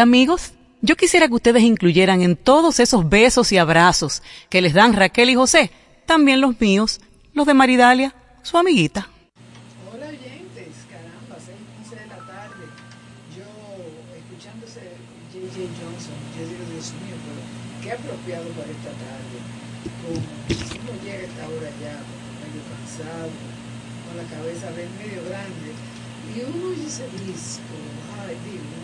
Hola amigos, yo quisiera que ustedes incluyeran en todos esos besos y abrazos que les dan Raquel y José, también los míos, los de Maridalia, su amiguita. Hola oyentes, caramba, 6 de la tarde, yo escuchándose J.J. Johnson, yo digo, Dios mío, pero qué apropiado para esta tarde, como uno llega a esta hora ya medio cansado, con la cabeza medio grande, y uno ese disco, ay, digo,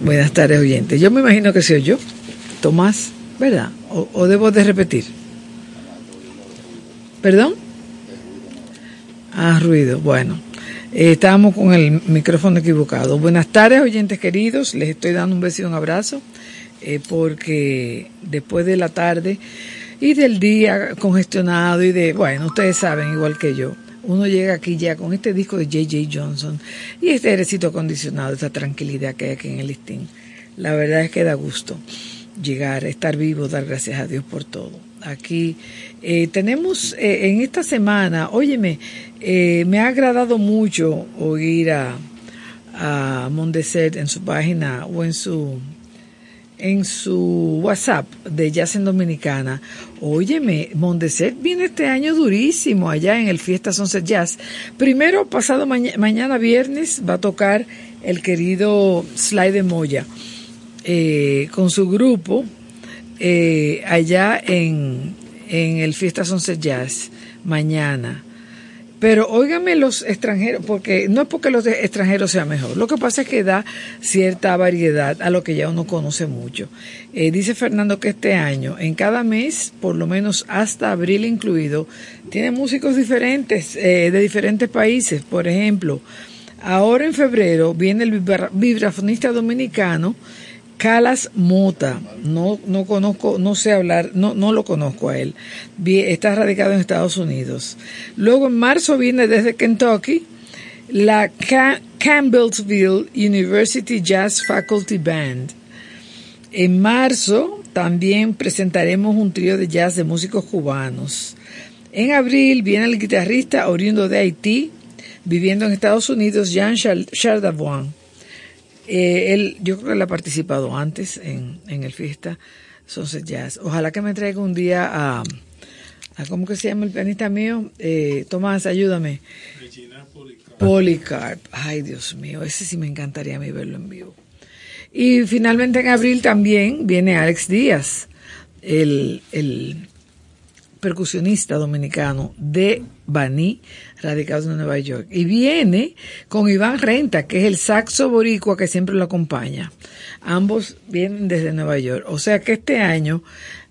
Buenas tardes, oyentes. Yo me imagino que soy yo, Tomás, ¿verdad? ¿O, debo de repetir? ¿Perdón? Ah, ruido. Bueno, eh, estábamos con el micrófono equivocado. Buenas tardes, oyentes queridos. Les estoy dando un beso y un abrazo eh, porque después de la tarde y del día congestionado y de, bueno, ustedes saben, igual que yo, uno llega aquí ya con este disco de J.J. Johnson y este airecito acondicionado, esta tranquilidad que hay aquí en el listín. La verdad es que da gusto llegar, estar vivo, dar gracias a Dios por todo. Aquí eh, tenemos eh, en esta semana, óyeme, eh, me ha agradado mucho oír a, a Mondeset en su página o en su en su WhatsApp de Jazz en Dominicana, óyeme, Mondeset viene este año durísimo allá en el Fiesta Sunset Jazz. Primero, pasado mañana viernes, va a tocar el querido Sly de Moya eh, con su grupo eh, allá en, en el Fiesta Sunset Jazz mañana. Pero óigame los extranjeros, porque no es porque los extranjeros sean mejor, lo que pasa es que da cierta variedad a lo que ya uno conoce mucho. Eh, dice Fernando que este año, en cada mes, por lo menos hasta abril incluido, tiene músicos diferentes, eh, de diferentes países. Por ejemplo, ahora en febrero viene el vibrafonista dominicano Calas Mota, no, no conozco, no sé hablar, no, no lo conozco a él. Está radicado en Estados Unidos. Luego en marzo viene desde Kentucky la Campbellsville University Jazz Faculty Band. En marzo también presentaremos un trío de jazz de músicos cubanos. En abril viene el guitarrista oriundo de Haití, viviendo en Estados Unidos, Jean Chardavoine. Eh, él, yo creo que él ha participado antes en, en el fiesta Sunset Jazz. Ojalá que me traiga un día a, a ¿cómo que se llama el pianista mío? Eh, Tomás, ayúdame. Regina Policarp. Policarp. Ay, Dios mío, ese sí me encantaría a mí verlo en vivo. Y finalmente en abril también viene Alex Díaz, el, el percusionista dominicano de Baní, radicado en Nueva York. Y viene con Iván Renta, que es el saxo boricua que siempre lo acompaña. Ambos vienen desde Nueva York. O sea que este año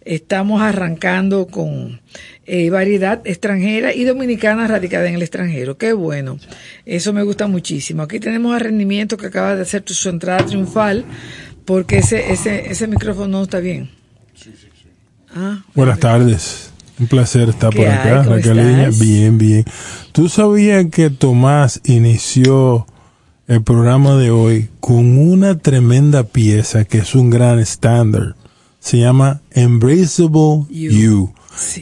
estamos arrancando con eh, variedad extranjera y dominicana radicada en el extranjero. Qué bueno. Eso me gusta muchísimo. Aquí tenemos a Rendimiento que acaba de hacer su entrada triunfal porque ese, ese, ese micrófono no está bien. Sí, sí, sí. Ah, Buenas tardes. Un placer estar por acá, Raquel. Bien, bien. ¿Tú sabías que Tomás inició el programa de hoy con una tremenda pieza que es un gran estándar? Se llama Embraceable You.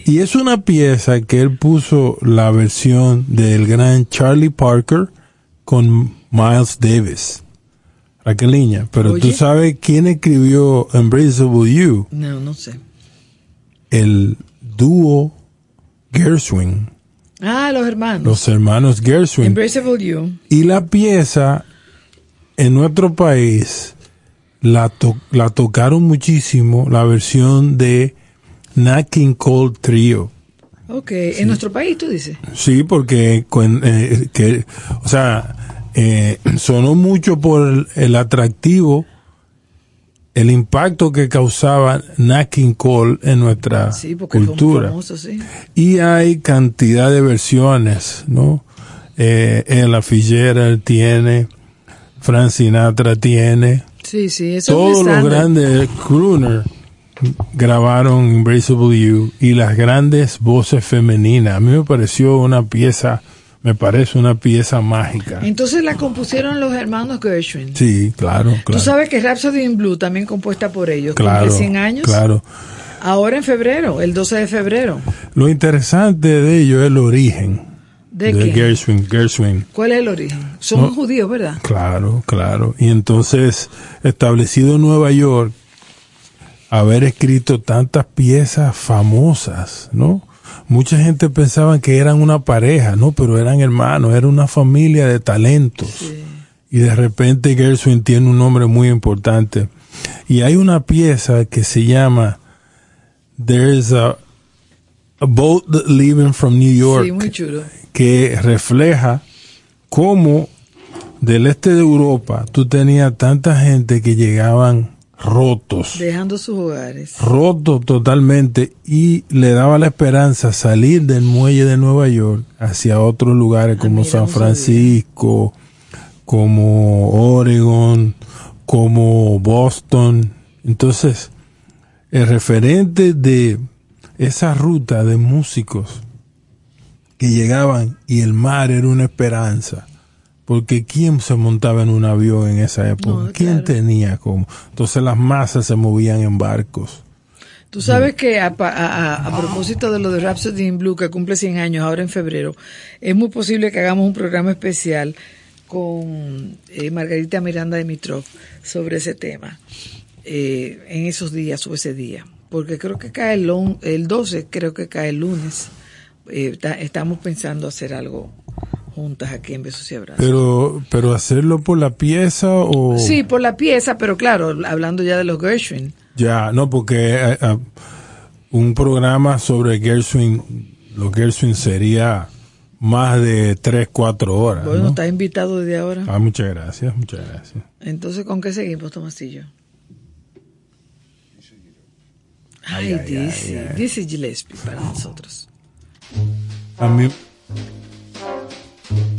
Y es una pieza que él puso la versión del gran Charlie Parker con Miles Davis. Raqueliña, pero tú sabes quién escribió Embraceable You? No, no sé. El dúo Gershwin. Ah, los hermanos. Los hermanos Gershwin. Embraceable You. Y la pieza en nuestro país la, la tocaron muchísimo, la versión de Nat King Cole Trio. Ok, en nuestro país tú dices. Sí, porque, eh, que, o sea, eh, sonó mucho por el atractivo el impacto que causaba Nat King Cole en nuestra cultura. Y hay cantidad de versiones, ¿no? Eh, en la Figuera tiene, Frank Sinatra tiene. Sí, sí, eso Todos los grandes crooners grabaron Embraceable You y las grandes voces femeninas. A mí me pareció una pieza me parece una pieza mágica. Entonces la compusieron los hermanos Gershwin. Sí, claro, claro. Tú sabes que Rhapsody in Blue también compuesta por ellos, claro, 100 años. Claro. Ahora en febrero, el 12 de febrero. Lo interesante de ello es el origen. ¿De, Gershwin, Gershwin. ¿Cuál es el origen? Son judíos, ¿verdad? Claro, claro. Y entonces, establecido en Nueva York, haber escrito tantas piezas famosas, ¿no? Mucha gente pensaba que eran una pareja, no, pero eran hermanos, era una familia de talentos. Y de repente Gershwin tiene un nombre muy importante. Y hay una pieza que se llama There's a, a Boat Leaving from New York, que refleja cómo del este de Europa tú tenías tanta gente que llegaban rotos. Dejando sus hogares. Rotos totalmente y le daba la esperanza salir del muelle de Nueva York hacia otros lugares ah, como San Francisco, como Oregon, como Boston. Entonces, el referente de esa ruta de músicos que llegaban y el mar era una esperanza porque ¿quién se montaba en un avión en esa época? ¿Quién tenía cómo? Entonces las masas se movían en barcos. Tú sabes que a, propósito de lo de Rhapsody in Blue, que cumple 100 años ahora en febrero, es muy posible que hagamos un programa especial con eh, Margarita Miranda de Mitrov sobre ese tema eh, en esos días o ese día. Porque creo que cae el, el 12, creo que cae el lunes. Eh, estamos pensando hacer algo juntas aquí en Besos y Abrazos. Pero, pero hacerlo por la pieza o... Sí, por la pieza, pero claro, hablando ya de los Gershwin. Ya, no, porque eh, eh, un programa sobre Gershwin, los Gershwin sería más de 3, 4 horas. Bueno, está invitado desde ahora. Ah, muchas gracias, muchas gracias. Entonces, ¿con qué seguimos, Tomasillo? Ay, ay, dice, dice Gillespie para nosotros. A mí... Thank you.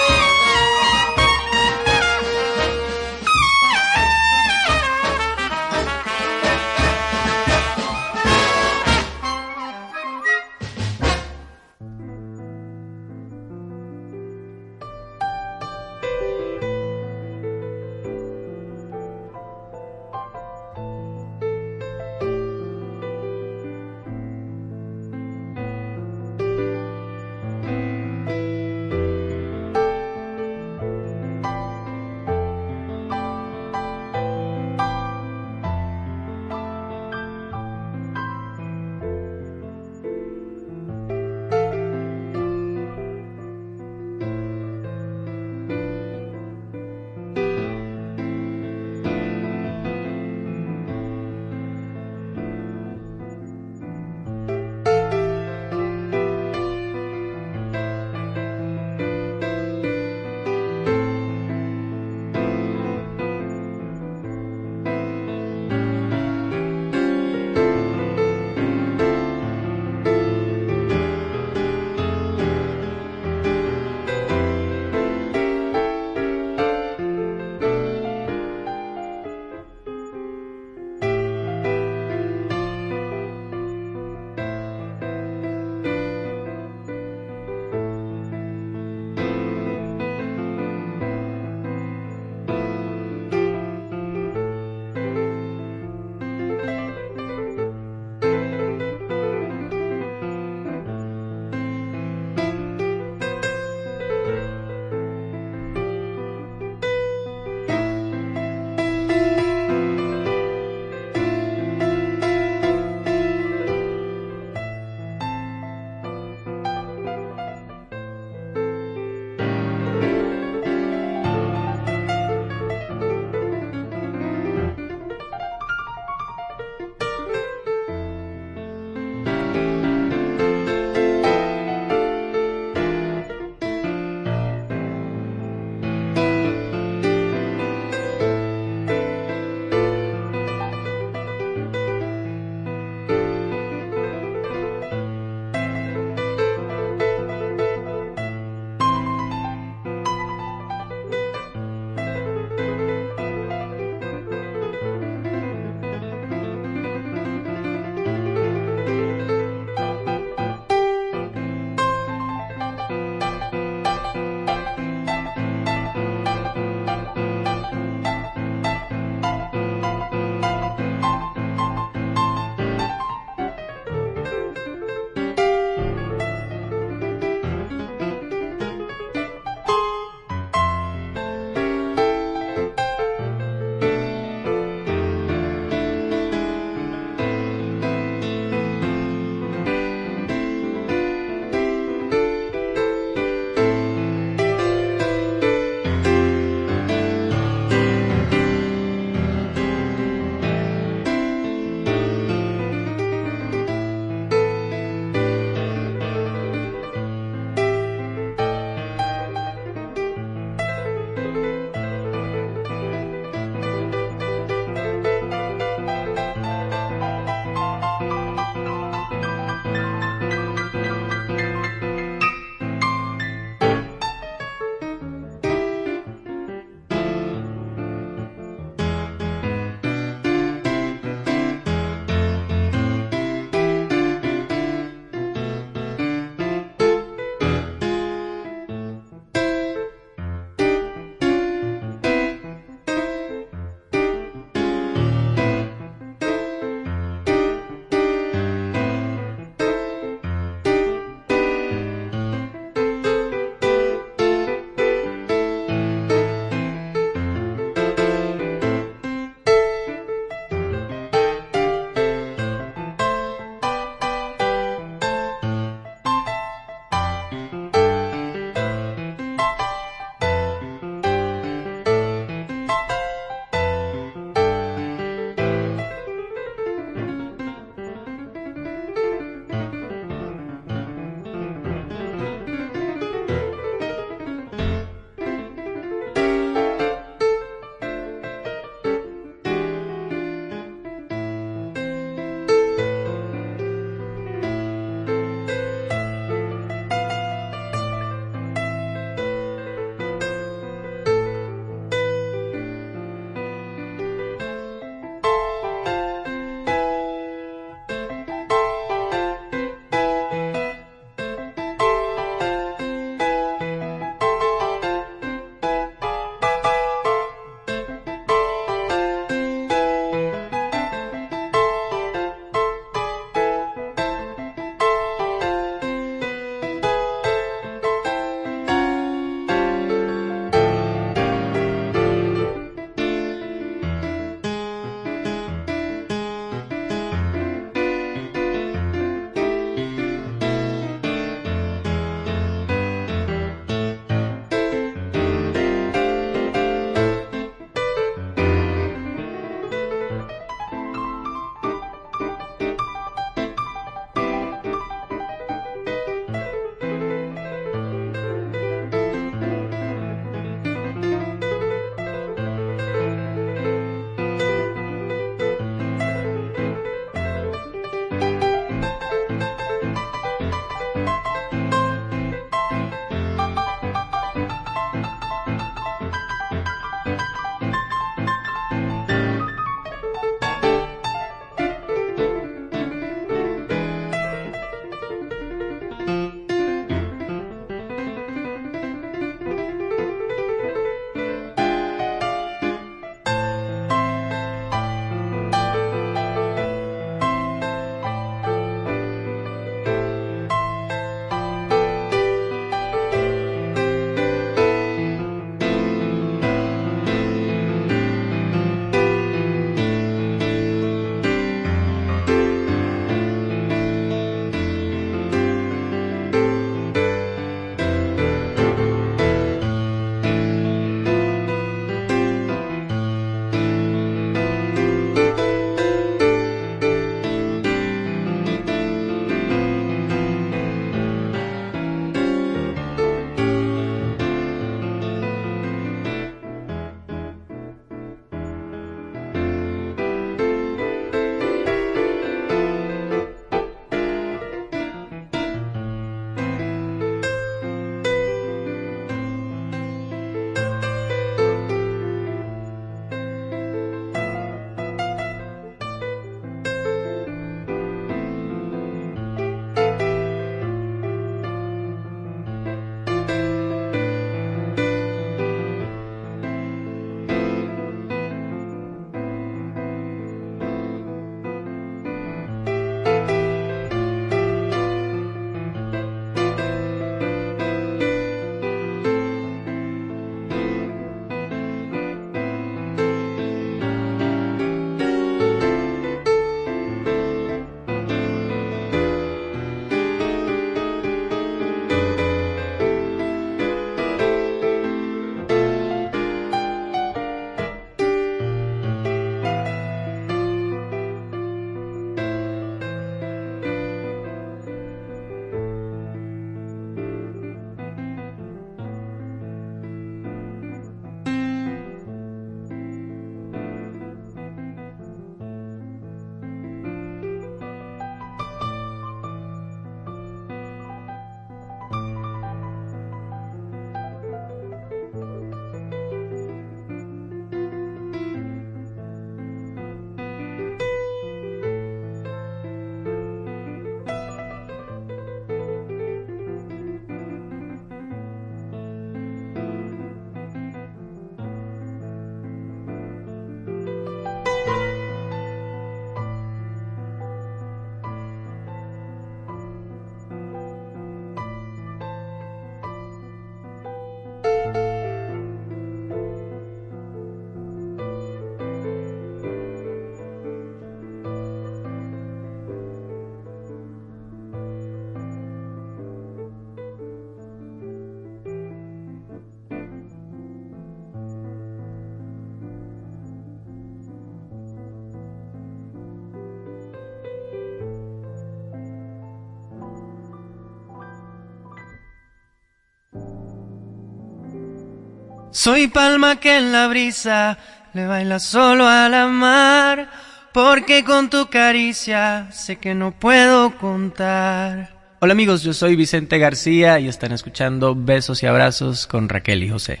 Soy palma que en la brisa le baila solo a la mar, porque con tu caricia sé que no puedo contar. Hola amigos, yo soy Vicente García y están escuchando Besos y Abrazos con Raquel y José.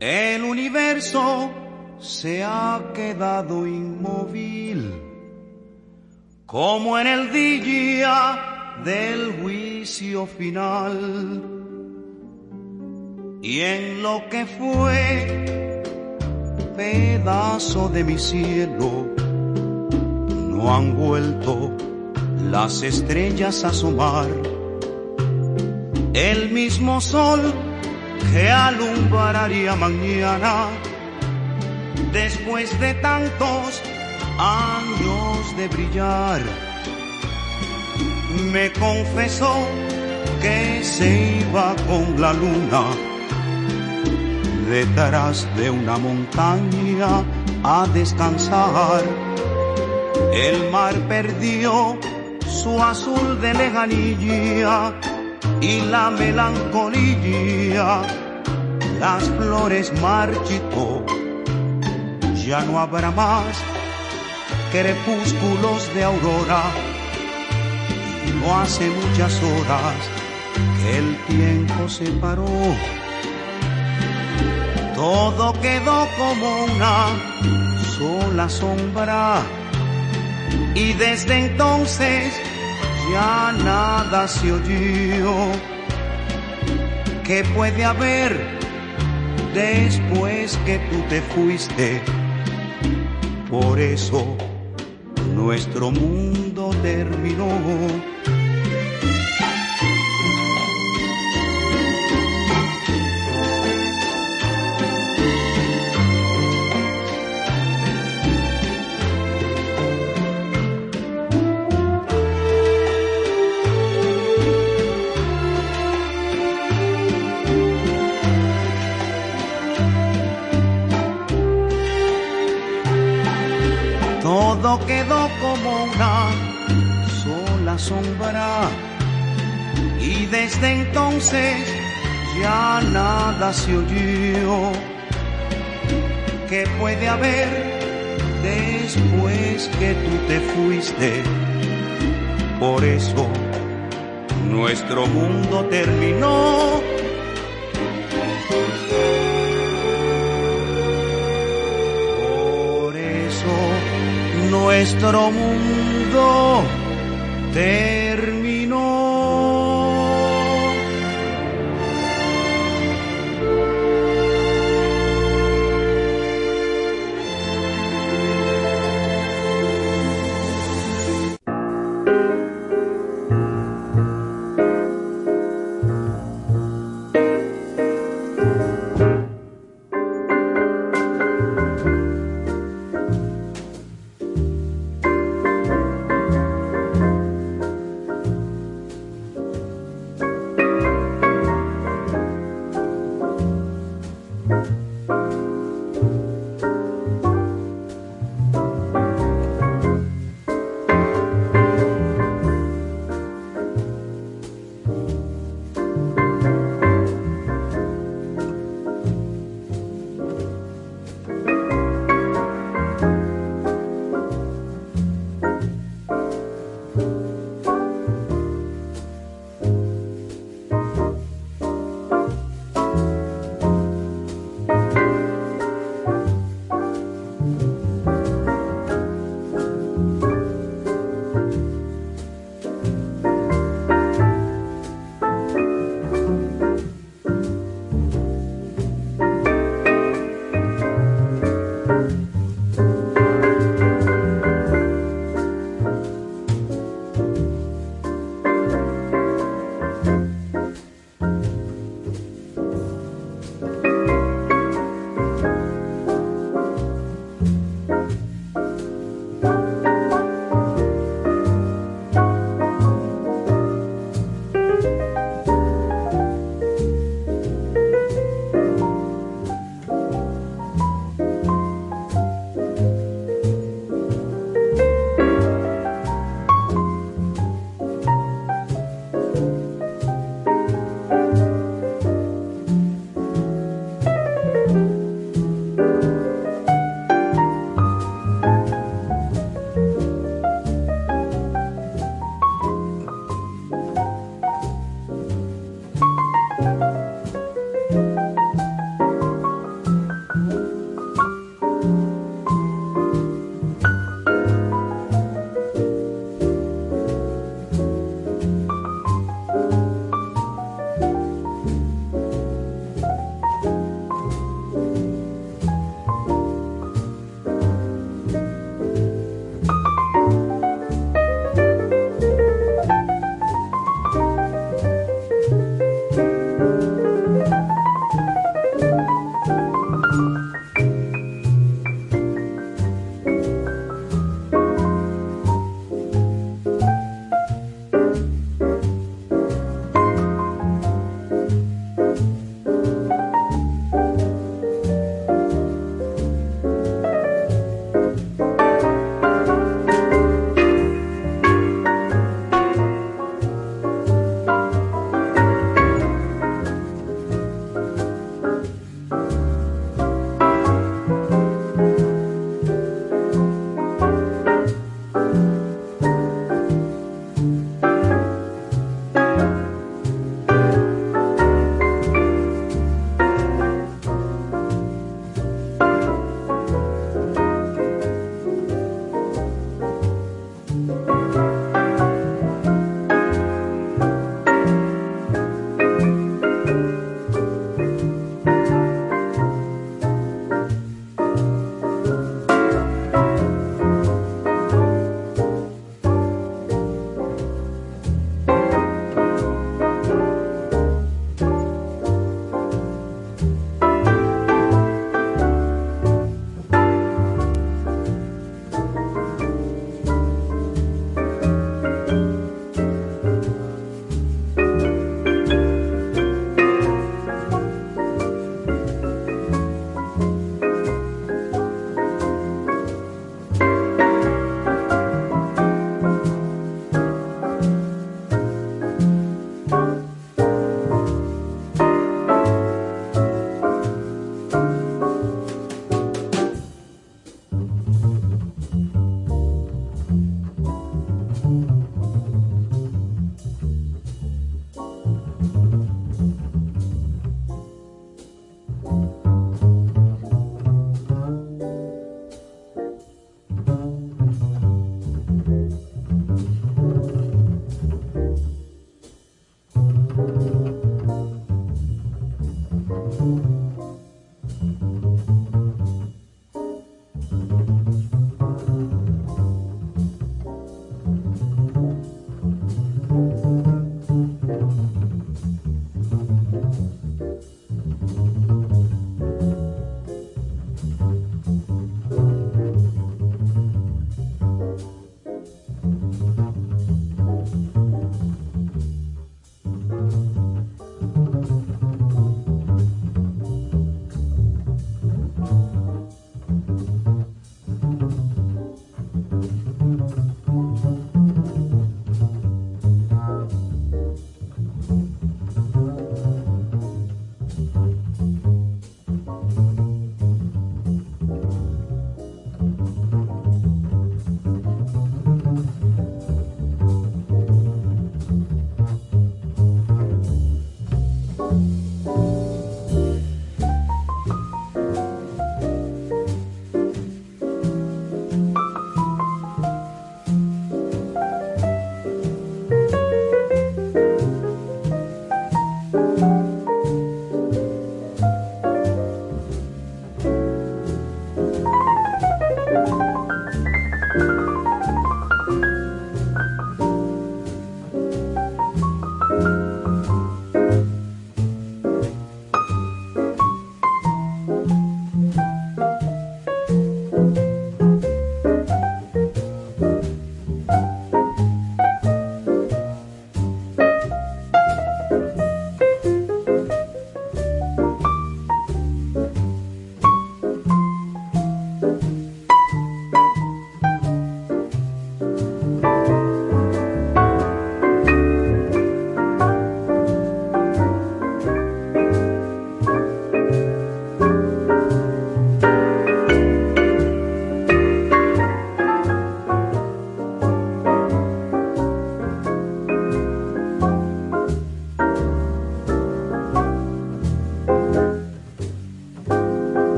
El universo se ha quedado inmóvil, como en el día del juicio final. Y en lo que fue pedazo de mi cielo, no han vuelto las estrellas a asomar. El mismo sol que alumbraría mañana después de tantos años de brillar. Me confesó que se iba con la luna detrás de una montaña a descansar. El mar perdió su azul de lejanía y la melancolía, las flores marchitó ya no habrá más crepúsculos de aurora. Y no hace muchas horas que el tiempo se paró. Todo quedó como una sola sombra. Y desde entonces ya nada se oyó. ¿Qué puede haber después que tú te fuiste? Por eso nuestro mundo terminó. Quedó como una sola sombra y desde entonces ya nada se oyó. ¿Qué puede haber después que tú te fuiste? Por eso nuestro mundo terminó. Nuestro mundo terminó.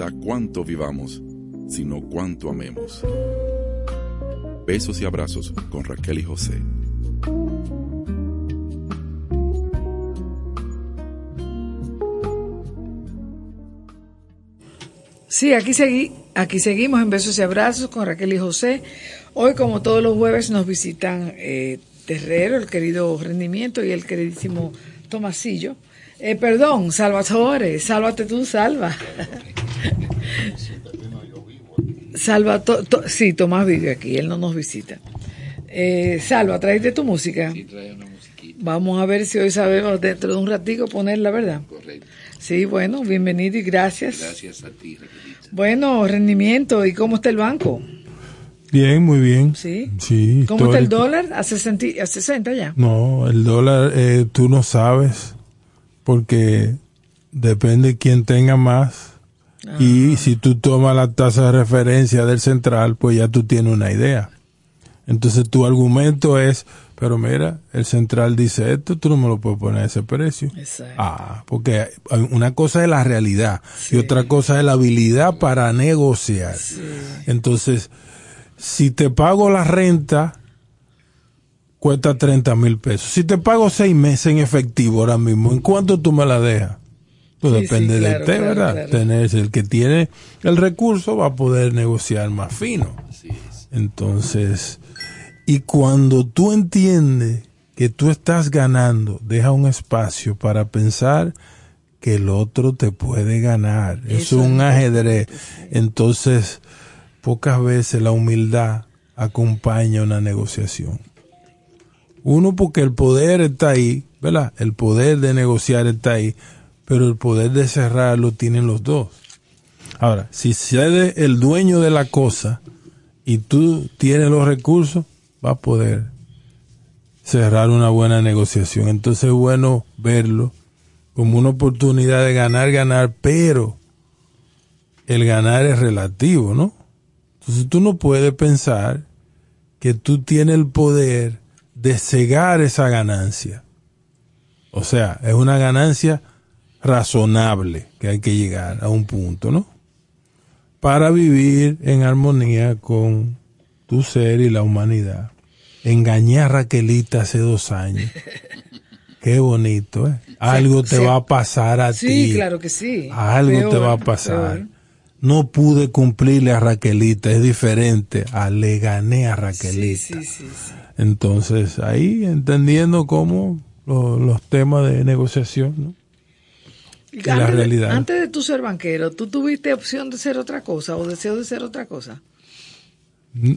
Importa cuánto vivamos, sino cuánto amemos. Besos y abrazos con Raquel y José. Sí, aquí, seguí, aquí seguimos en Besos y Abrazos con Raquel y José. Hoy, como todos los jueves, nos visitan eh, Terrero, el querido Rendimiento y el queridísimo Tomasillo. Eh, perdón, Salvatore, sálvate tú, salva. Salva, to, to, sí, Tomás vive aquí, él no nos visita. Eh, Salva, ¿traes tu música? Sí, trae una musiquita. Vamos a ver si hoy sabemos dentro de un ratico ponerla, ¿verdad? Correcto. Sí, bueno, bienvenido y gracias. Gracias a ti, Raquelita. Bueno, rendimiento, ¿y cómo está el banco? Bien, muy bien. Sí. Sí. ¿Cómo está el dólar? ¿A 60, a 60 ya? No, el dólar eh, tú no sabes porque depende quién tenga más. Ah. Y si tú tomas la tasa de referencia del central, pues ya tú tienes una idea. Entonces tu argumento es, pero mira, el central dice esto, tú no me lo puedes poner a ese precio. Exacto. Ah, porque una cosa es la realidad Sí. y otra cosa es la habilidad para negociar. Entonces, si te pago la renta, cuesta 30 mil pesos. Si te pago seis meses en efectivo ahora mismo, ¿en cuánto tú me la dejas? Pues Sí, depende sí, de usted, claro, ¿verdad? claro. El que tiene el recurso va a poder negociar más fino. Entonces, y cuando tú entiendes que tú estás ganando, deja un espacio para pensar que el otro te puede ganar. Es Eso un es ajedrez. Entonces, pocas veces la humildad acompaña una negociación. Uno porque el poder está ahí, ¿verdad? El poder de negociar está ahí, pero el poder de cerrar lo tienen los dos. Ahora, si cede el dueño de la cosa y tú tienes los recursos, va a poder cerrar una buena negociación. Entonces es bueno verlo como una oportunidad de ganar, ganar, pero el ganar es relativo, ¿no? Entonces tú no puedes pensar que tú tienes el poder de cegar esa ganancia. O sea, es una ganancia razonable que hay que llegar a un punto, ¿no? Para vivir en armonía con tu ser y la humanidad. Engañé a Raquelita hace dos años. Qué bonito, ¿eh? Algo te sí. va a pasar a Sí, ti. claro que sí. Algo Peor, te va a pasar. peor. No pude cumplirle a Raquelita, es diferente a le gané a Sí, Raquelita. sí, sí, sí. Entonces, ahí entendiendo cómo lo- los temas de negociación, ¿no? La antes de- realidad. antes de tú ser banquero, ¿tú tuviste opción de ser otra cosa o deseo de ser otra cosa?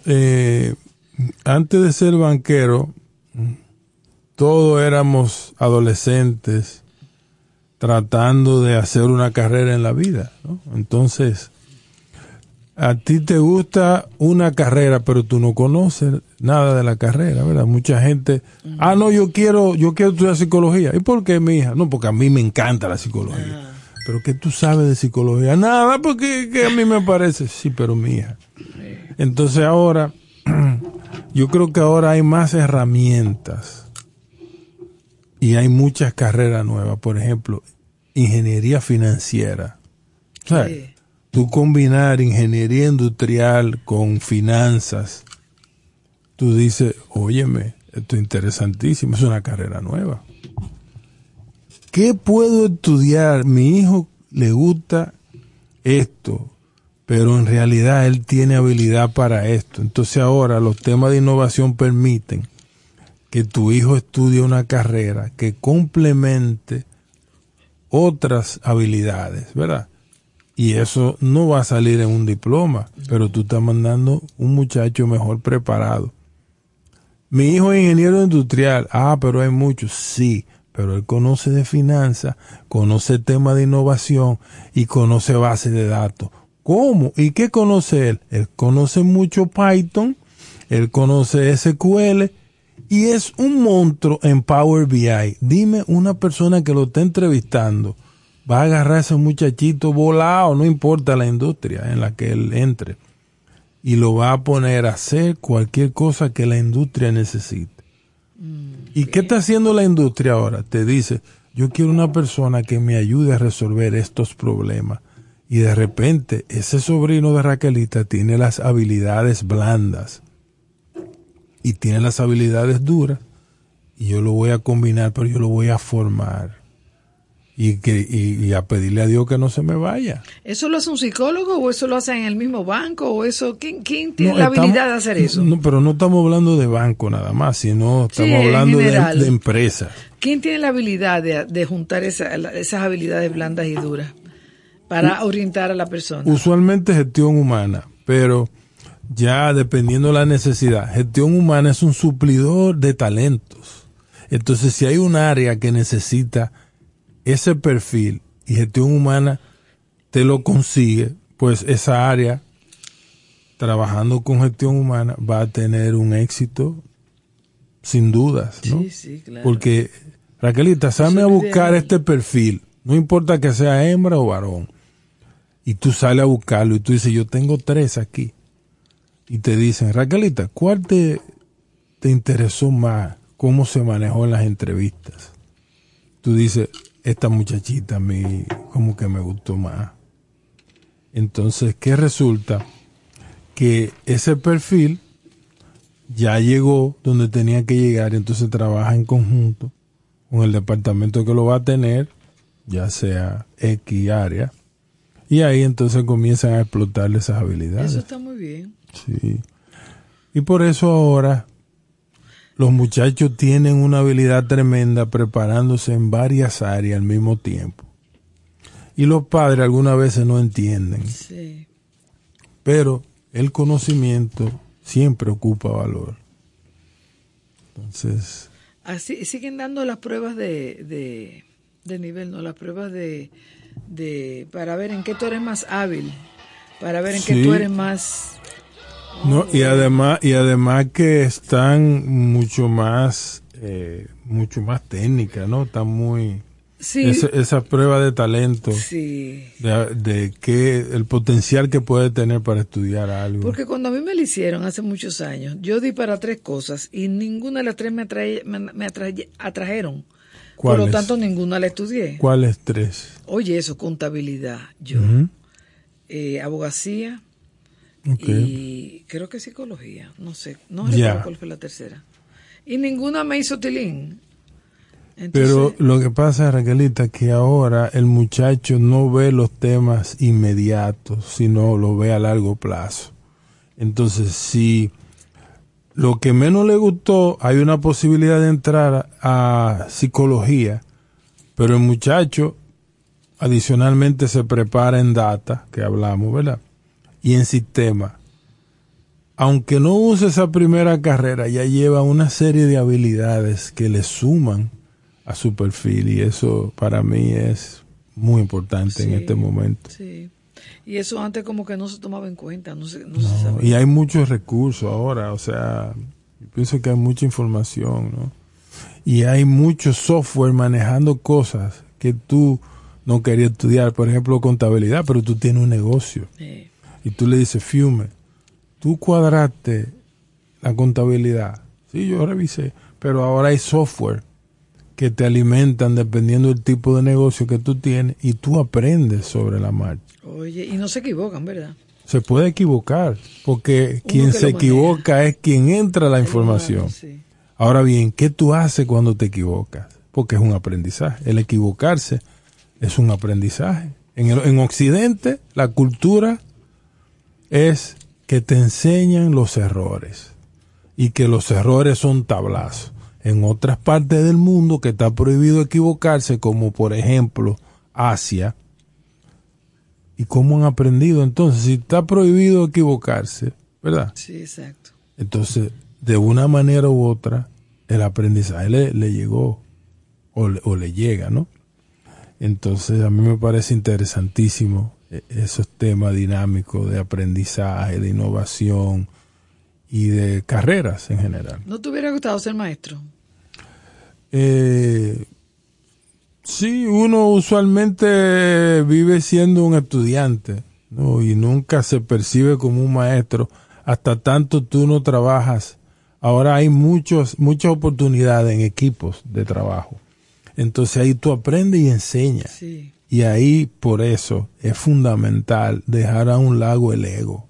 Eh, antes de ser banquero, todos éramos adolescentes tratando de hacer una carrera en la vida. ¿no? Entonces, a ti te gusta una carrera, pero tú no conoces nada de la carrera, ¿verdad? Mucha gente, ah, no, yo quiero, yo quiero estudiar psicología. ¿Y por qué, mi hija? No, porque a mí me encanta la psicología. Pero ¿qué tú sabes de psicología? Nada, porque que a mí me parece. Sí, pero mi hija. Entonces ahora, yo creo que ahora hay más herramientas y hay muchas carreras nuevas. Por ejemplo, ingeniería financiera. Sí. Tú combinar ingeniería industrial con finanzas, tú dices, óyeme, esto es interesantísimo, es una carrera nueva. ¿Qué puedo estudiar? Mi hijo le gusta esto, pero en realidad él tiene habilidad para esto. Entonces ahora los temas de innovación permiten que tu hijo estudie una carrera que complemente otras habilidades, ¿verdad? Y eso no va a salir en un diploma, pero tú estás mandando un muchacho mejor preparado. Mi hijo es ingeniero industrial. Ah, pero hay muchos. Sí, pero él conoce de finanzas, conoce temas de innovación y conoce bases de datos. ¿Cómo? ¿Y qué conoce él? Él conoce mucho Python, él conoce SQL y es un monstruo en Power BI. Dime una persona que lo está entrevistando va a agarrar a ese muchachito volado, no importa la industria en la que él entre, y lo va a poner a hacer cualquier cosa que la industria necesite. ¿Y qué está haciendo la industria ahora? Te dice, yo quiero una persona que me ayude a resolver estos problemas. Y de repente ese sobrino de Raquelita tiene las habilidades blandas y tiene las habilidades duras y yo lo voy a combinar, pero yo lo voy a formar y, que, y, y a pedirle a Dios que no se me vaya. ¿Eso lo hace un psicólogo o eso lo hace en el mismo banco o eso? ¿Quién, quién tiene No, la estamos- habilidad de hacer eso? No, pero no estamos hablando de banco nada más, sino estamos hablando de, de empresas. ¿Quién tiene la habilidad de, de juntar esa- esas habilidades blandas y duras para orientar a la persona? Usualmente gestión humana, pero ya dependiendo de la necesidad, gestión humana es un suplidor de talentos. Entonces, si hay un área que necesita ese perfil y gestión humana te lo consigue, pues esa área, trabajando con gestión humana, va a tener un éxito sin dudas, ¿no? Sí, sí, claro. Porque, Raquelita, salme a buscar este perfil, no importa que sea hembra o varón. Y tú sales a buscarlo y tú dices, yo tengo tres aquí. Y te dicen, Raquelita, ¿cuál te, te interesó más? ¿Cómo se manejó en las entrevistas? Tú dices, esta muchachita a mí como que me gustó más. Entonces, ¿qué resulta? Que ese perfil ya llegó donde tenía que llegar, entonces trabaja en conjunto con el departamento que lo va a tener, ya sea X área, y ahí entonces comienzan a explotar esas habilidades. Eso está muy bien. Sí. Y por eso ahora los muchachos tienen una habilidad tremenda preparándose en varias áreas al mismo tiempo. Y los padres algunas veces no entienden, Sí. pero el conocimiento siempre ocupa valor. Entonces, Así, siguen dando las pruebas de, de, de nivel, ¿no? Las pruebas de, de, para ver en qué tú eres más hábil, para ver en qué tú eres más... no, y además, y además que están mucho más, eh, mucho más técnicas, ¿no? Están muy, Sí, esa, esa prueba de talento. sí. de, de que el potencial que puede tener para estudiar algo. Porque cuando a mí me lo hicieron hace muchos años, yo di para tres cosas y ninguna de las tres me, atrae- me, me atrae- atrajeron. Por lo tanto, ninguna la estudié. ¿Cuáles tres? Oye, eso, contabilidad, yo, eh, abogacía Y creo que psicología, no sé, no recuerdo cuál fue la tercera. Y ninguna me hizo tilín. Entonces, Pero lo que pasa, Raquelita, que ahora el muchacho no ve los temas inmediatos, sino lo ve a largo plazo. Entonces, si lo que menos le gustó, hay una posibilidad de entrar a, a psicología, pero el muchacho adicionalmente se prepara en data, que hablamos, ¿verdad? Y en sistema. Aunque no use esa primera carrera, ya lleva una serie de habilidades que le suman a su perfil y eso para mí es muy importante en Sí, este momento. Sí. Y eso antes como que no se tomaba en cuenta, no se, no se No, sabía. y hay muchos recursos ahora, o sea, yo pienso que hay mucha información, ¿no? Y hay mucho software manejando cosas que tú no querías estudiar, por ejemplo, contabilidad, pero tú tienes un negocio Eh, y tú le dices, Fiume, tú cuadraste la contabilidad. Sí, yo revisé, pero ahora hay software que te alimentan dependiendo del tipo de negocio que tú tienes y tú aprendes sobre la marcha. oye, y no se equivocan, ¿verdad? Se puede equivocar, porque quien se equivoca es quien entra a la información. Sí. Ahora bien, ¿qué tú haces cuando te equivocas? Porque es un aprendizaje. El equivocarse es un aprendizaje. En, el- en Occidente, la cultura es que te enseñan los errores y que los errores son tablazos. En otras partes del mundo que está prohibido equivocarse, como por ejemplo Asia, ¿y cómo han aprendido entonces? Si está prohibido equivocarse, ¿verdad? Sí, exacto. Entonces, de una manera u otra, el aprendizaje le, le llegó o le, o le llega, ¿no? Entonces, a mí me parece interesantísimo esos temas dinámicos de aprendizaje, de innovación y de carreras en general. ¿No te hubiera gustado ser maestro? Eh, sí, uno usualmente vive siendo un estudiante, ¿no? Y nunca se percibe como un maestro hasta tanto tú no trabajas. Ahora hay muchos, muchas oportunidades en equipos de trabajo. Entonces ahí tú aprendes y enseñas. Sí. Y ahí, por eso, es fundamental dejar a un lado el ego.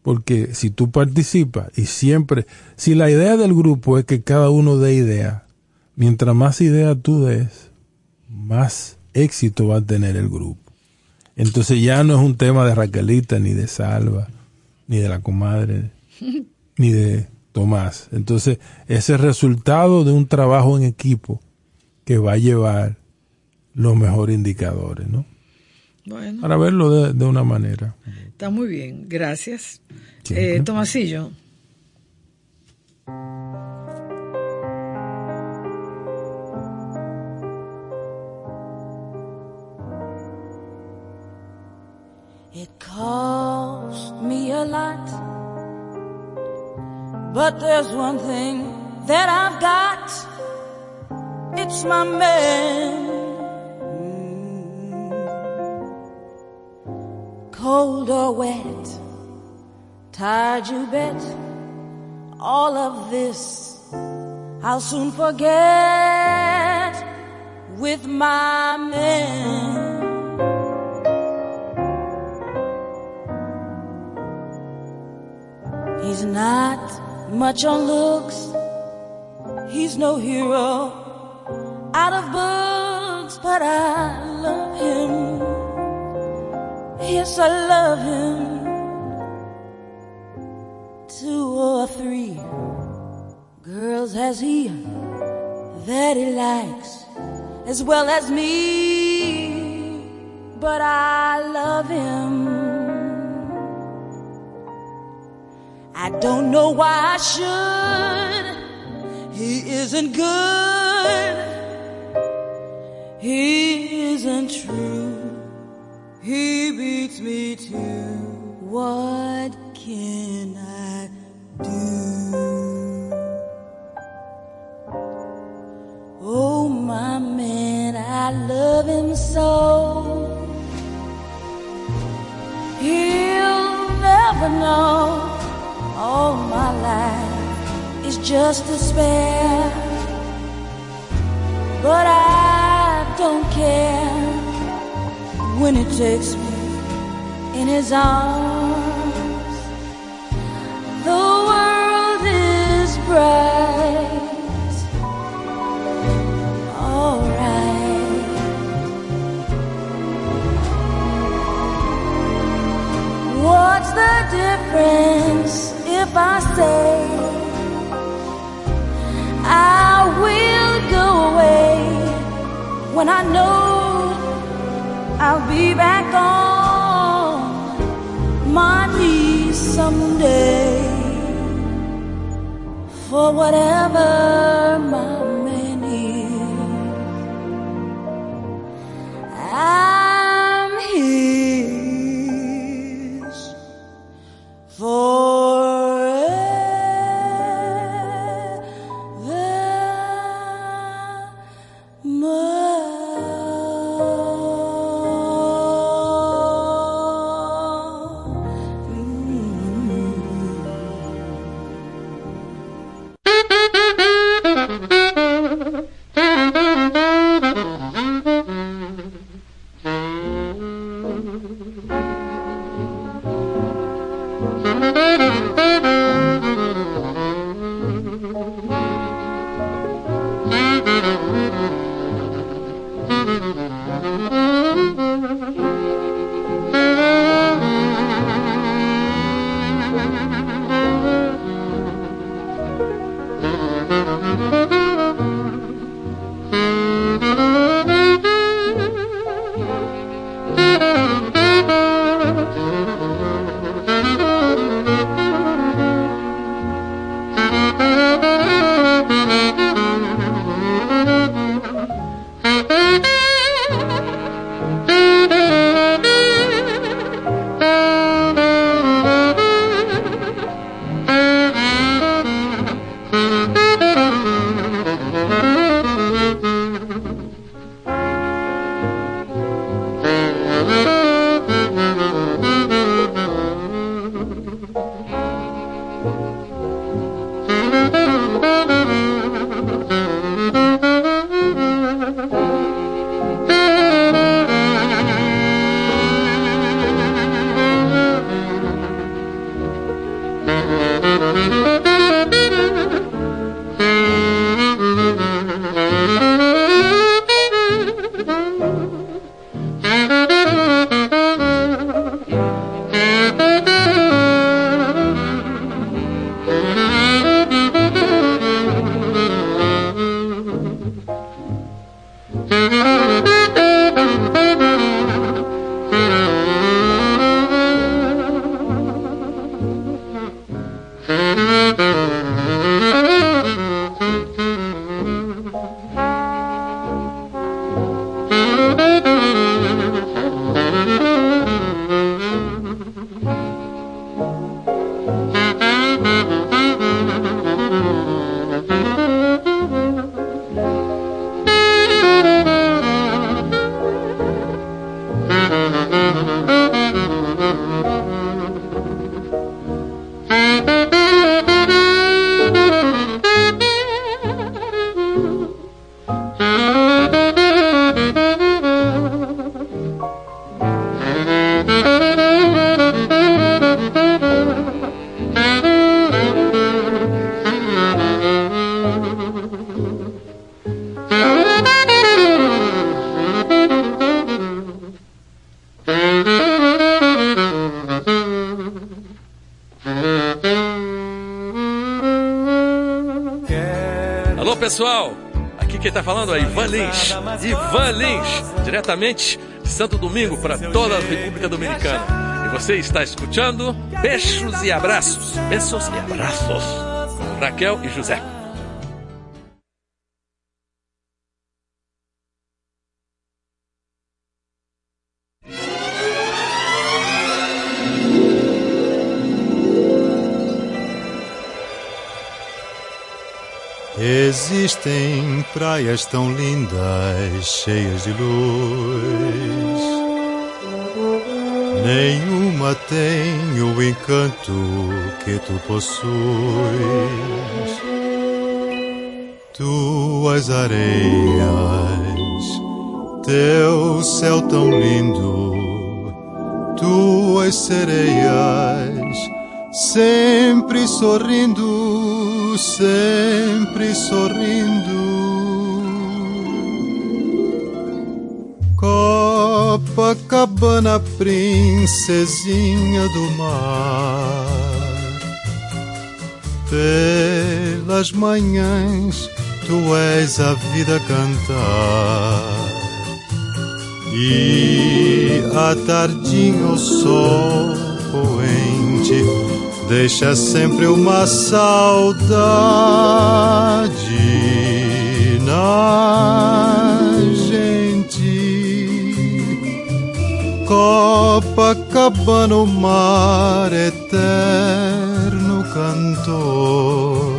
Porque si tú participas y siempre, si la idea del grupo es que cada uno dé idea, mientras más ideas tú des, más éxito va a tener el grupo. Entonces ya no es un tema de Raquelita, ni de Salva, ni de la comadre, ni de Tomás. Entonces, ese resultado de un trabajo en equipo que va a llevar los mejores indicadores, ¿no? Bueno, Para verlo de, de una manera. está muy bien, gracias. Eh, Tomasillo, It cost me a lot. But there's one thing that I've got. It's my man. Cold or wet, tired you bet. All of this I'll soon forget with my man. He's not much on looks. He's no hero out of books, but I love him. Yes, I love him. Two or three girls has he that he likes as well as me, but I love him. I don't know why I should. He isn't good. He isn't true. He beats me too. What can I do? Oh, my man, I love him so. He'll never know all my life is just a despair. But I don't care when he takes me in his arms. The world is bright. Alright. What's the difference if I say I will go away when I know I'll be back on my knees someday for whatever my tá falando é Ivan Lins. Ivan Lins, diretamente de Santo Domingo para toda a República Dominicana. E você está escutando Beijos e Abraços. Beijos e Abraços. Com Raquel e José. Existem praias tão lindas, cheias de luz. Nenhuma tem o encanto que tu possuis. Tuas areias, teu céu tão lindo, tuas sereias, sempre sorrindo, sempre sorrindo. Copacabana, princesinha do mar. Pelas manhãs, tu és a vida cantar. E à tardinha o sol poente deixa sempre uma saudade na Copacabana, o mar eterno cantor,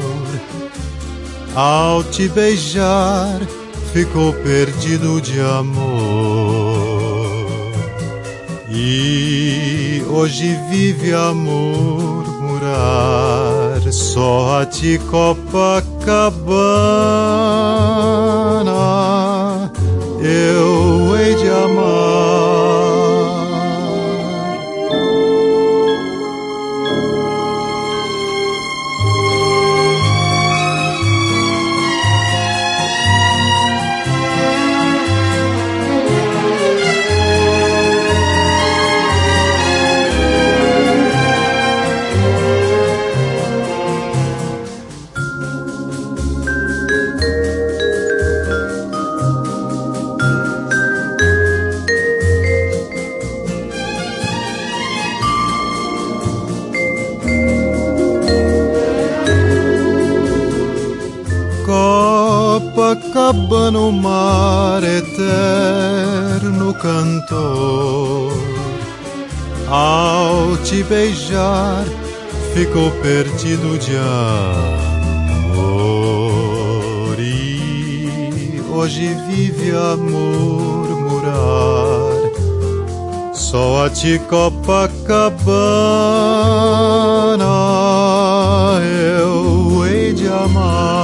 ao te beijar, ficou perdido de amor. E hoje vive a murmurar só a ti Copacabana O mar eterno cantor, ao te beijar, ficou perdido de amor. E hoje vive a murmurar, só a ti Copacabana eu hei de amar.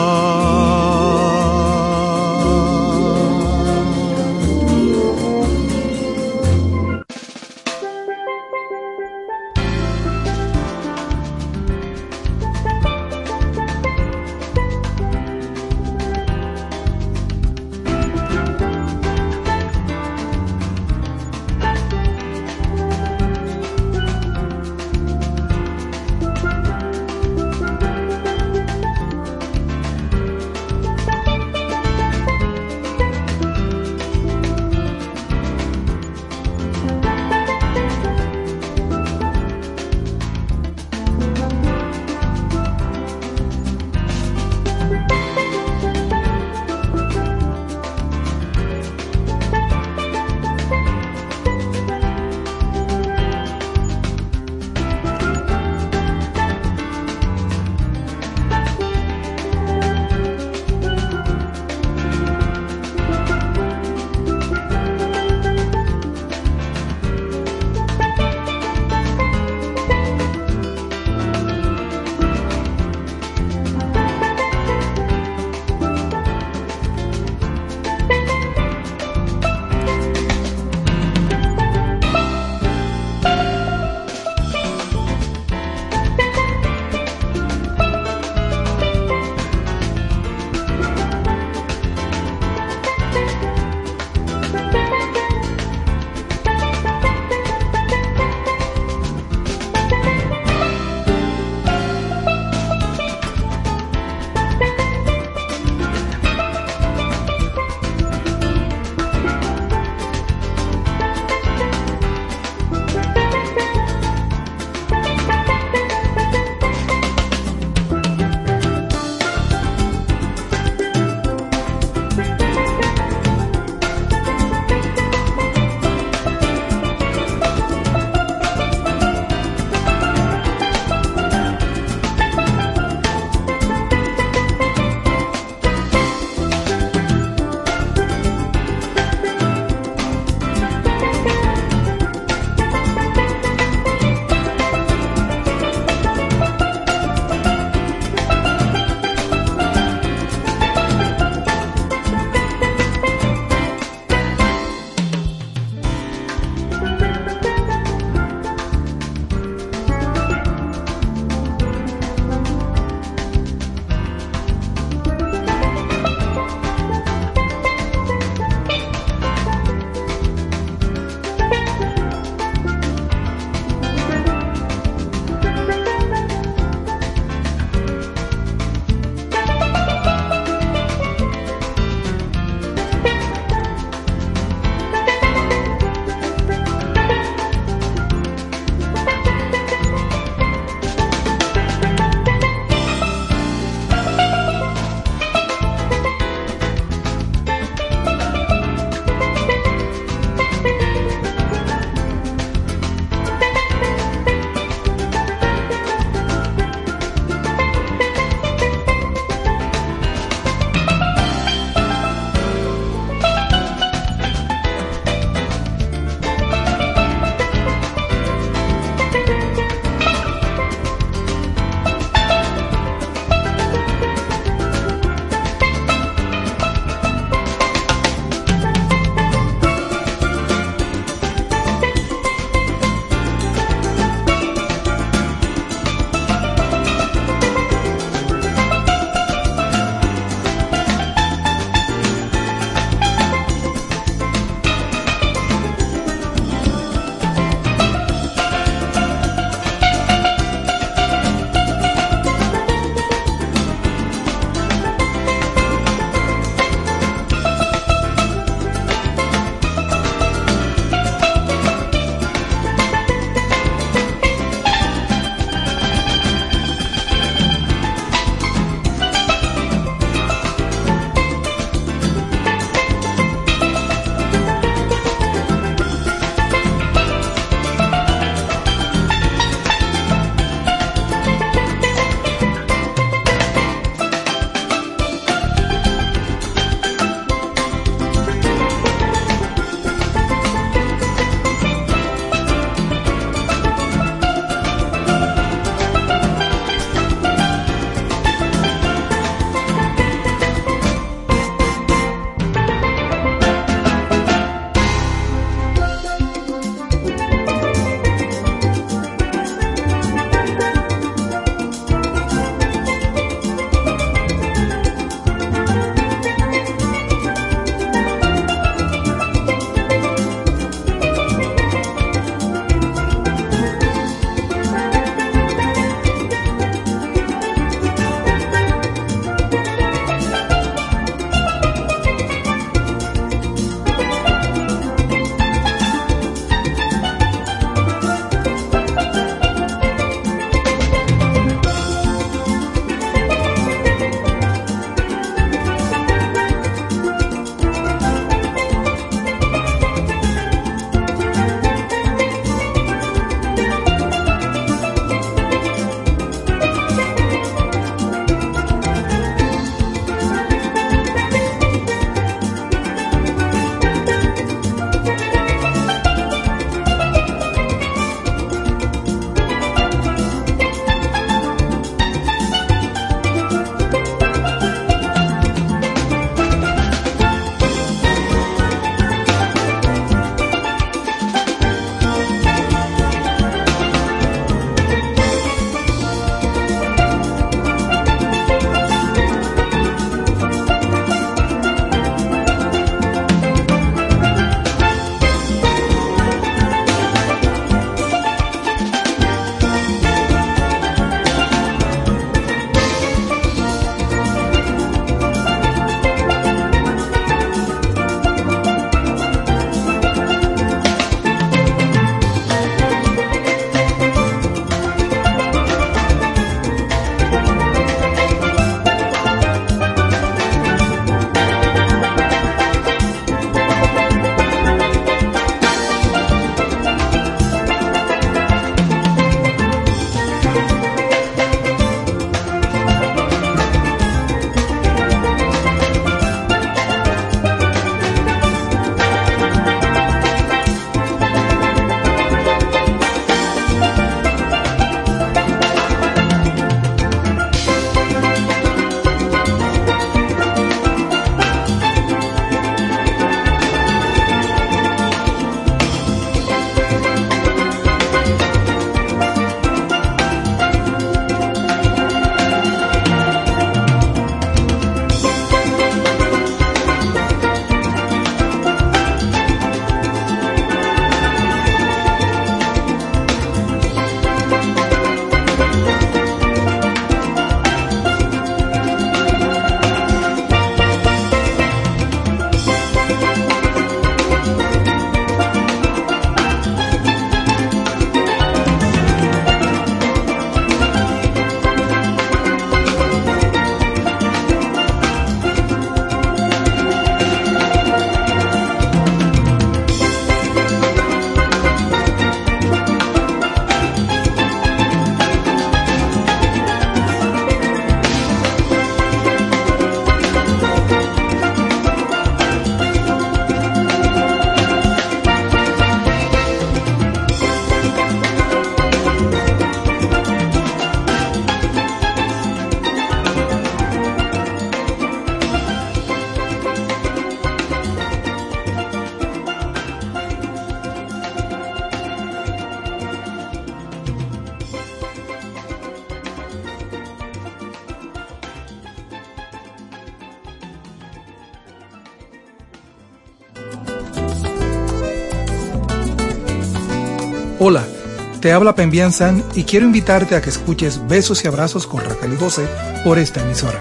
Te habla Pembian San y quiero invitarte a que escuches Besos y Abrazos con Raquel y José por esta emisora.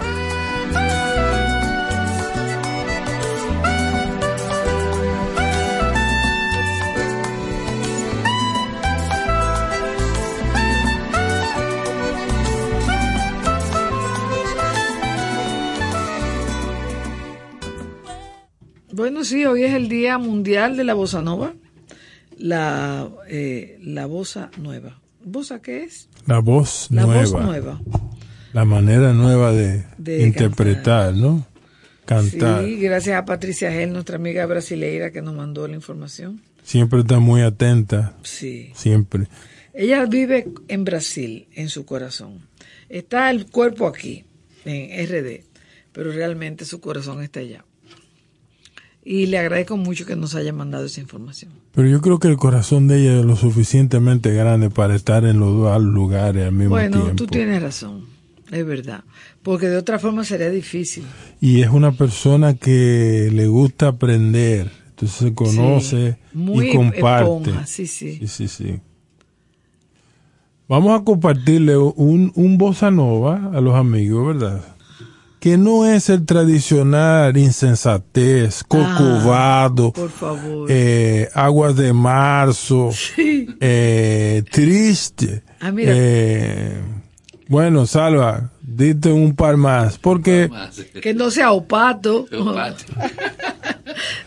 Bueno, sí, hoy es el Día Mundial de la Bossa Nova, la, eh, la bossa nueva. ¿Bossa qué es? La voz La nueva. voz nueva. La manera nueva de, De interpretar, ¿no? Cantar. Sí, gracias a Patricia Gel, nuestra amiga brasileira que nos mandó la información. Siempre está muy atenta. Sí. Siempre. Ella vive en Brasil, en su corazón. Está el cuerpo aquí, en RD, pero realmente su corazón está allá. Y le agradezco mucho que nos haya mandado esa información. Pero yo creo que el corazón de ella es lo suficientemente grande para estar en los dos lugares al mismo Bueno, tiempo. tú tienes razón, es verdad. Porque de otra forma sería difícil. Y es una persona que le gusta aprender. Entonces se conoce Sí, muy y comparte. esponja, sí, sí. Sí, sí, sí. Vamos a compartirle un, un bossa nova a los amigos, ¿verdad? Que no es el tradicional insensatez, cocobado, Por favor. eh, aguas de marzo, Sí. eh, triste. Ah, mira. Eh, bueno, Salva, dite un par más, porque Que no sea opato.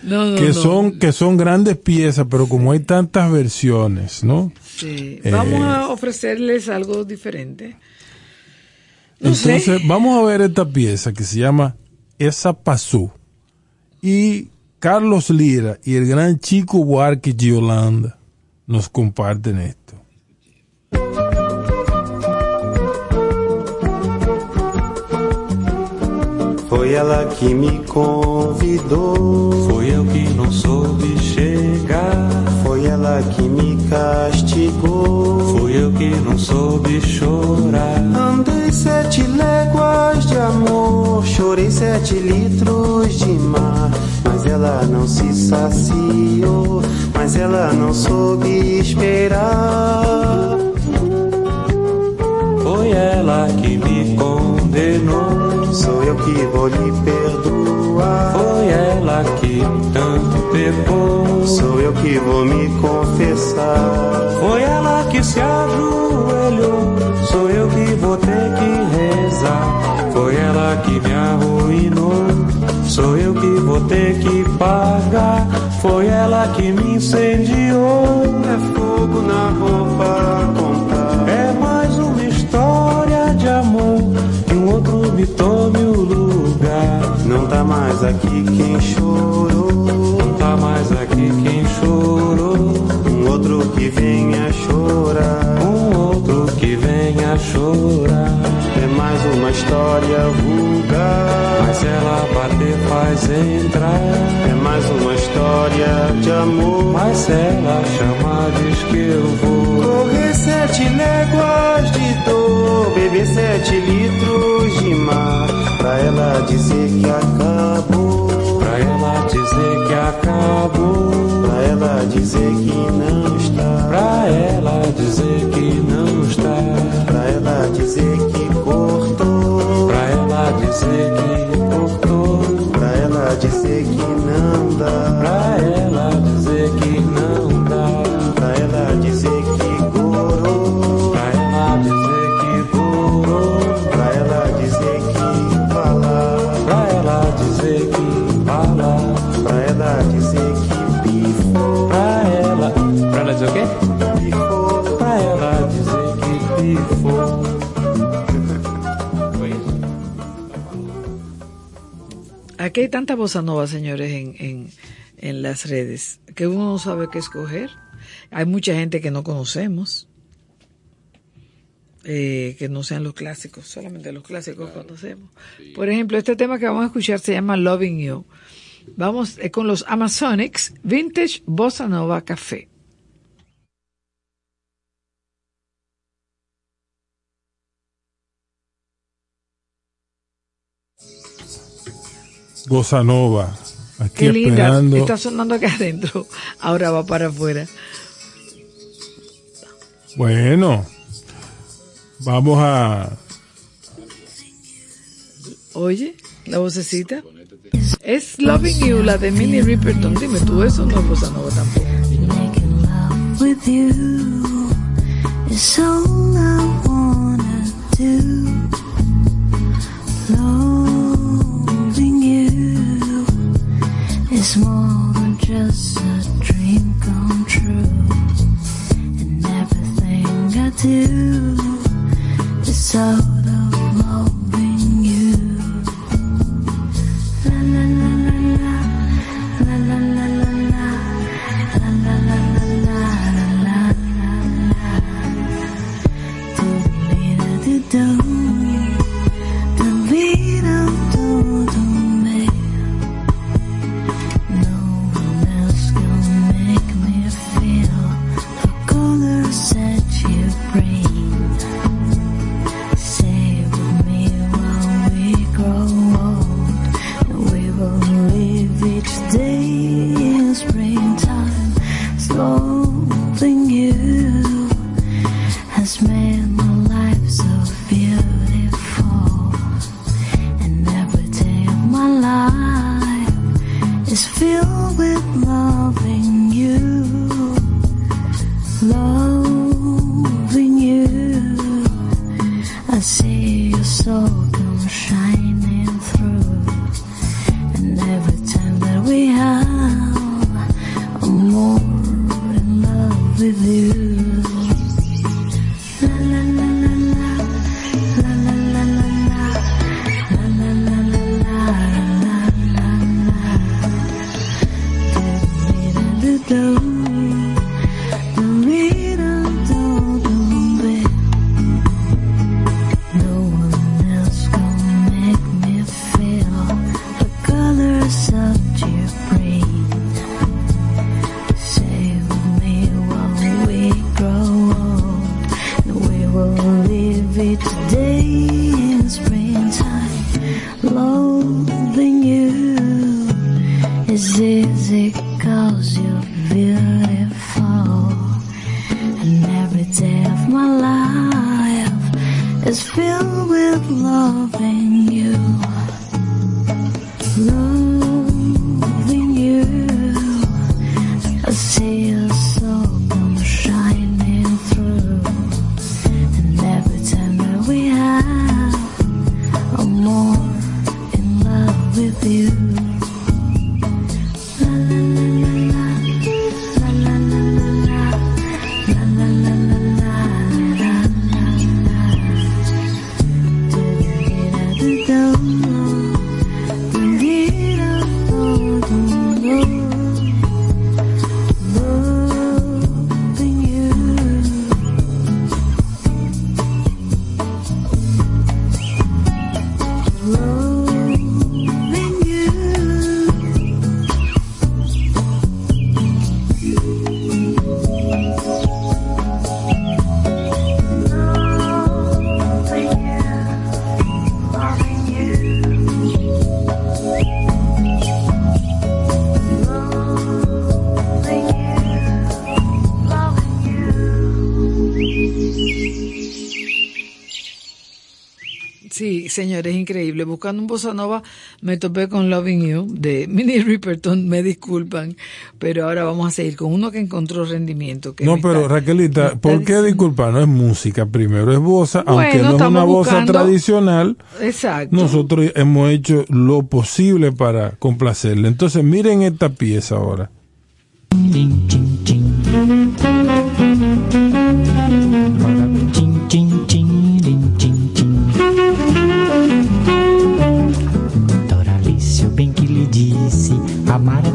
No, no, que no. son que son grandes piezas, pero como hay tantas versiones, ¿no? Sí. Eh, Vamos a ofrecerles algo diferente. Entonces, vamos a ver esta pieza que se llama Esa Pasó. Y Carlos Lira y el gran Chico Buarque Giolanda nos comparten esto. Foi ela que me convidou. Foi eu que não soube chegar. Foi ela que me castigou. Foi eu que não soube chorar. Andei sete léguas de amor. Chorei sete litros de mar. Mas ela não se saciou. Mas ela não soube esperar. Foi ela que me condenou. Sou eu que vou lhe perdoar. Foi ela que tanto pecou. Sou eu que vou me confessar. Foi ela que se ajoelhou. Sou eu que vou ter que rezar. Foi ela que me arruinou. Sou eu que vou ter que pagar. Foi ela que me incendiou. É fogo na roupa contar. Outro me tome o lugar. Não tá mais aqui quem chorou. Não tá mais aqui quem chorou. Que venha chorar. Um outro que venha chorar. É mais uma história vulgar. Mas ela bater faz entrar. É mais uma história de amor. Mas ela chama, diz que eu vou. Correr sete léguas de dor. Beber sete litros de mar. Pra ela dizer que acabou. Pra ela dizer que acabou. Ela dizer que não está. Pra ela dizer que não está. Pra ela dizer que cortou. Pra ela dizer que Hay tanta bossa nova, señores, en, en, en las redes, que uno no sabe qué escoger. Hay mucha gente que no conocemos, eh, que no sean los clásicos, solamente los clásicos conocemos. Por ejemplo, este tema que vamos a escuchar se llama Loving You. Vamos eh, con los Amazonics Vintage Bossa Nova Café. Bossa Nova. Aquí Qué linda, esperando. está sonando acá adentro, ahora va para afuera. Bueno, vamos a... Oye, la vocecita. Es Loving You, la de Minnie Riperton. Dime tú, eso no es bossa nova tampoco. with you is all I wanna do. Loving is more than just a dream come true. And everything I do is out of señores, increíble. Buscando un bossa nova me topé con Loving You de Minnie Riperton. Me disculpan, pero ahora vamos a seguir con uno que encontró rendimiento. Que No, pero está- Raquelita, ¿por qué disculpa? No es música, primero es bosa, Bueno, aunque no es una bosa buscando- tradicional. Exacto. Nosotros hemos hecho lo posible para complacerle. Entonces, miren esta pieza ahora.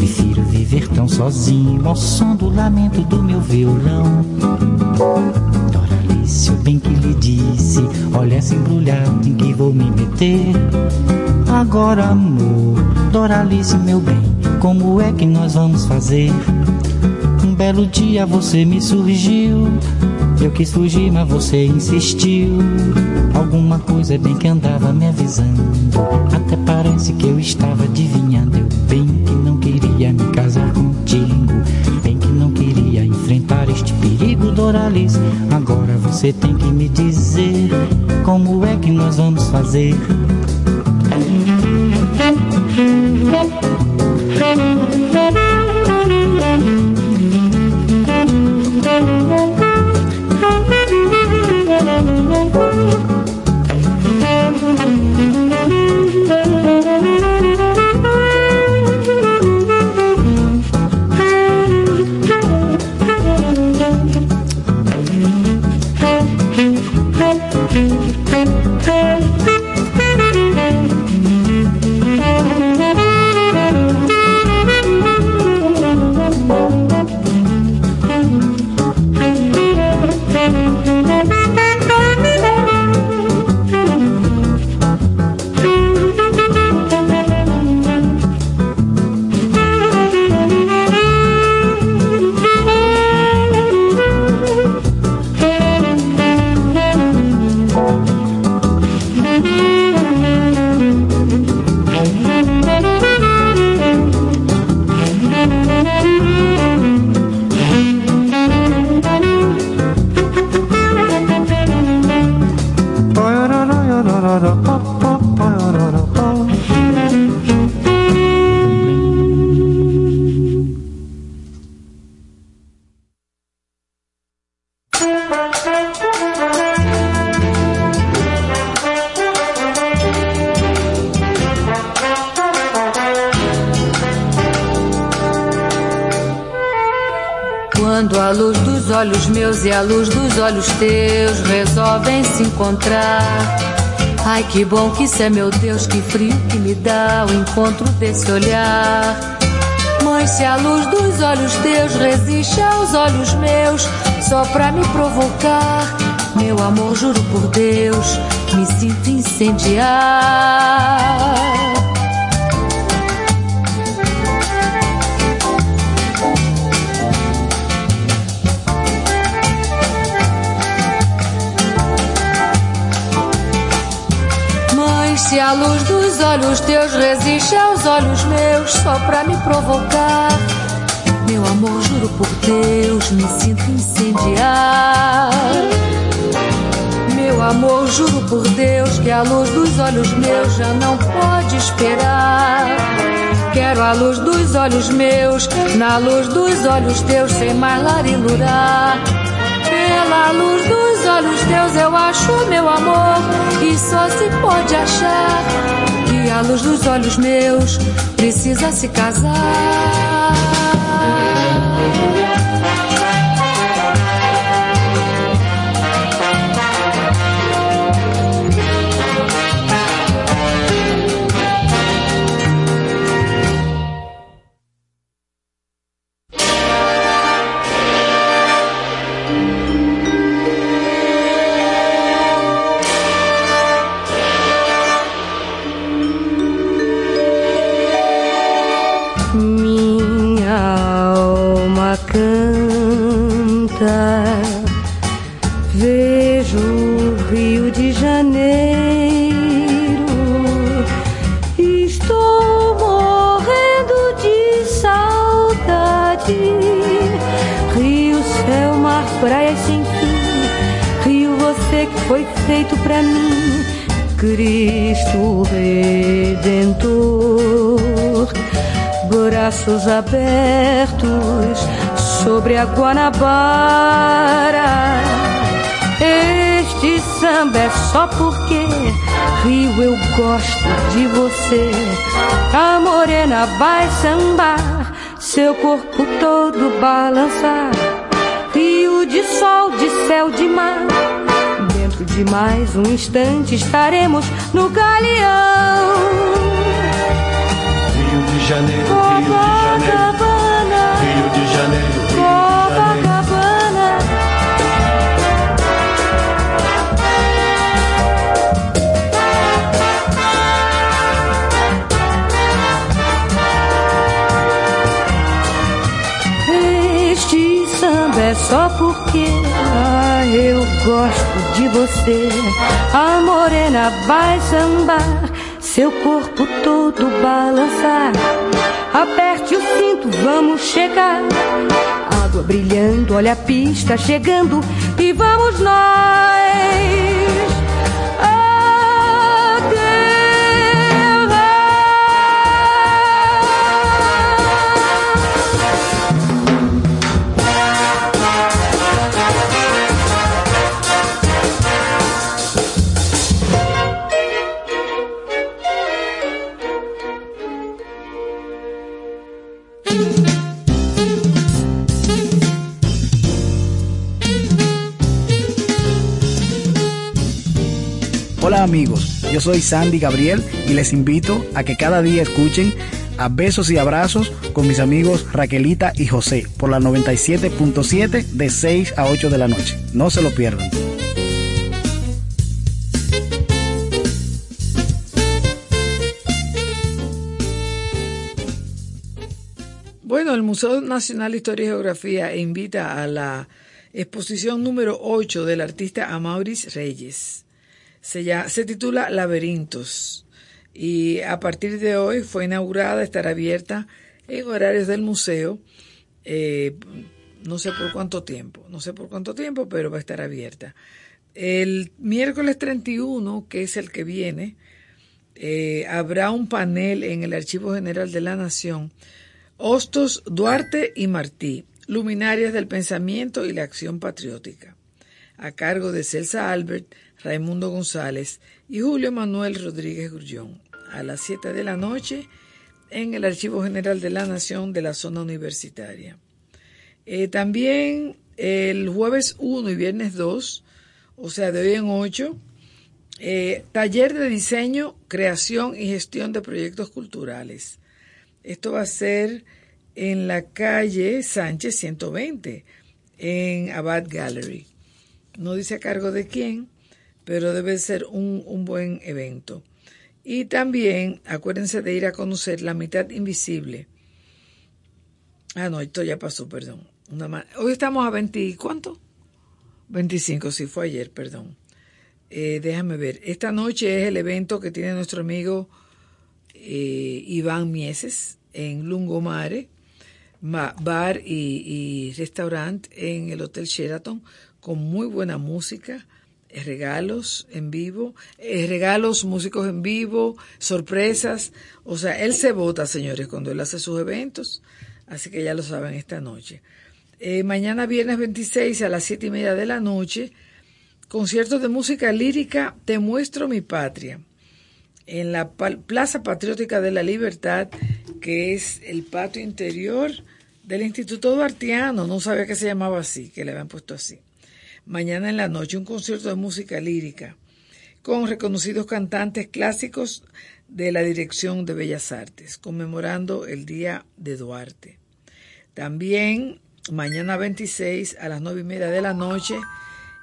Prefiro viver tão sozinho ao som do lamento do meu violão. Doralice, o bem que lhe disse. Olha essa embrulhada em que vou me meter. Agora, amor, Doralice, meu bem, como é que nós vamos fazer? Um belo dia você me surgiu. Eu quis fugir, mas você insistiu. Alguma coisa bem que andava me avisando. Até parece que eu estava adivinhando. Eu bem que queria me casar contigo. Bem que não queria enfrentar este perigo, Doralice. Agora você tem que me dizer como é que nós vamos fazer. A luz dos olhos teus resolvem se encontrar. Ai, que bom que isso é, meu Deus, que frio que me dá o encontro desse olhar. Mãe, se a luz dos olhos teus resiste aos olhos meus, só pra me provocar, meu amor, juro por Deus, me sinto incendiar. Se a luz dos olhos teus resiste aos olhos meus, só pra me provocar. Meu amor, juro por Deus, me sinto incendiar. Meu amor, juro por Deus que a luz dos olhos meus já não pode esperar. Quero a luz dos olhos meus, na luz dos olhos teus, sem mais larilurar. Pela luz dos olhos teus eu acho meu amor, e só se pode achar que a luz dos olhos meus precisa se casar. Rio de Janeiro. Estou morrendo de saudade. Rio, céu, mar, praia sem fim. Rio, você que foi feito pra mim. Cristo Redentor braços abertos sobre a Guanabara. Este samba é só porque Rio eu gosto de você. A morena vai sambar, seu corpo todo balançar. Rio de sol, de céu, de mar. Dentro de mais um instante estaremos no galeão. Rio de Janeiro, gosto de você. A morena vai sambar, seu corpo todo balançar. Aperte o cinto, vamos chegar. Água brilhando, olha a pista chegando e vamos nós. Amigos, yo soy Sandy Gabriel y les invito a que cada día escuchen a Besos y Abrazos con mis amigos Raquelita y José por la 97.7 de 6 a 8 de la noche. No se lo pierdan. Bueno, el Museo Nacional de Historia y Geografía invita a la exposición número 8 del artista Amauris Reyes. Se, ya, se titula Laberintos y a partir de hoy fue inaugurada, estará abierta en horarios del museo, eh, no sé por cuánto tiempo, no sé por cuánto tiempo, pero va a estar abierta. El miércoles 31, que es el que viene, eh, habrá un panel en el Archivo General de la Nación, Hostos, Duarte y Martí, luminarias del pensamiento y la acción patriótica, a cargo de Celsa Albert, Raimundo González y Julio Manuel Rodríguez Grullón, a las 7 de la noche en el Archivo General de la Nación de la zona universitaria. Eh, también el jueves 1 y viernes 2, o sea, de hoy en 8, eh, taller de diseño, creación y gestión de proyectos culturales. Esto va a ser en la calle Sánchez 120, en Abad Gallery. No dice a cargo de quién, pero debe ser un, un buen evento. Y también acuérdense de ir a conocer La mitad invisible. Ah, no, esto ya pasó, perdón. Hoy estamos a 20, ¿cuánto? 25, sí, fue ayer, perdón. Eh, déjame ver. Esta noche es el evento que tiene nuestro amigo eh, Iván Mieses en Lungomare, bar y, y restaurante en el Hotel Sheraton, con muy buena música regalos en vivo, eh, regalos, músicos en vivo, sorpresas. O sea, él se vota, señores, cuando él hace sus eventos. Así que ya lo saben esta noche. Eh, mañana viernes 26 a las 7 y media de la noche, concierto de música lírica Te muestro mi patria. En la Plaza Patriótica de la Libertad, que es el patio interior del Instituto Duartiano. No sabía que se llamaba así, que le habían puesto así mañana en la noche un concierto de música lírica con reconocidos cantantes clásicos de la Dirección de Bellas Artes, conmemorando el Día de Duarte. También mañana 26 a las nueve y media de la noche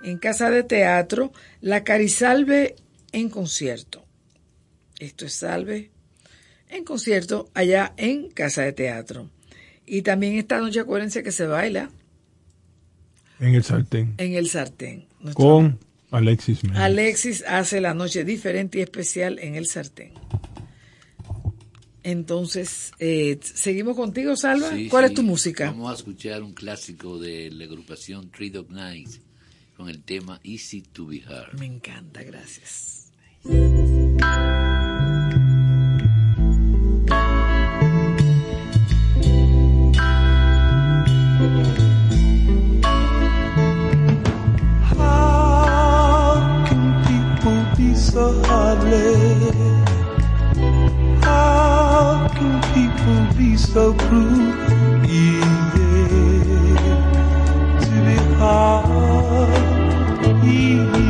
en Casa de Teatro, La Carisalve en concierto. Esto es Salve en concierto allá en Casa de Teatro. Y también esta noche acuérdense que se baila en el sartén. En el sartén. Con Alexis Méndez. Alexis hace la noche diferente y especial en el sartén. Entonces, eh, seguimos contigo, Salva. Sí, ¿Cuál sí. es tu música? Vamos a escuchar un clásico de la agrupación Three Dog Night con el tema Easy to Be Hard. Me encanta, gracias. So heartless? How can people be so cruel? Easy to be hard, easy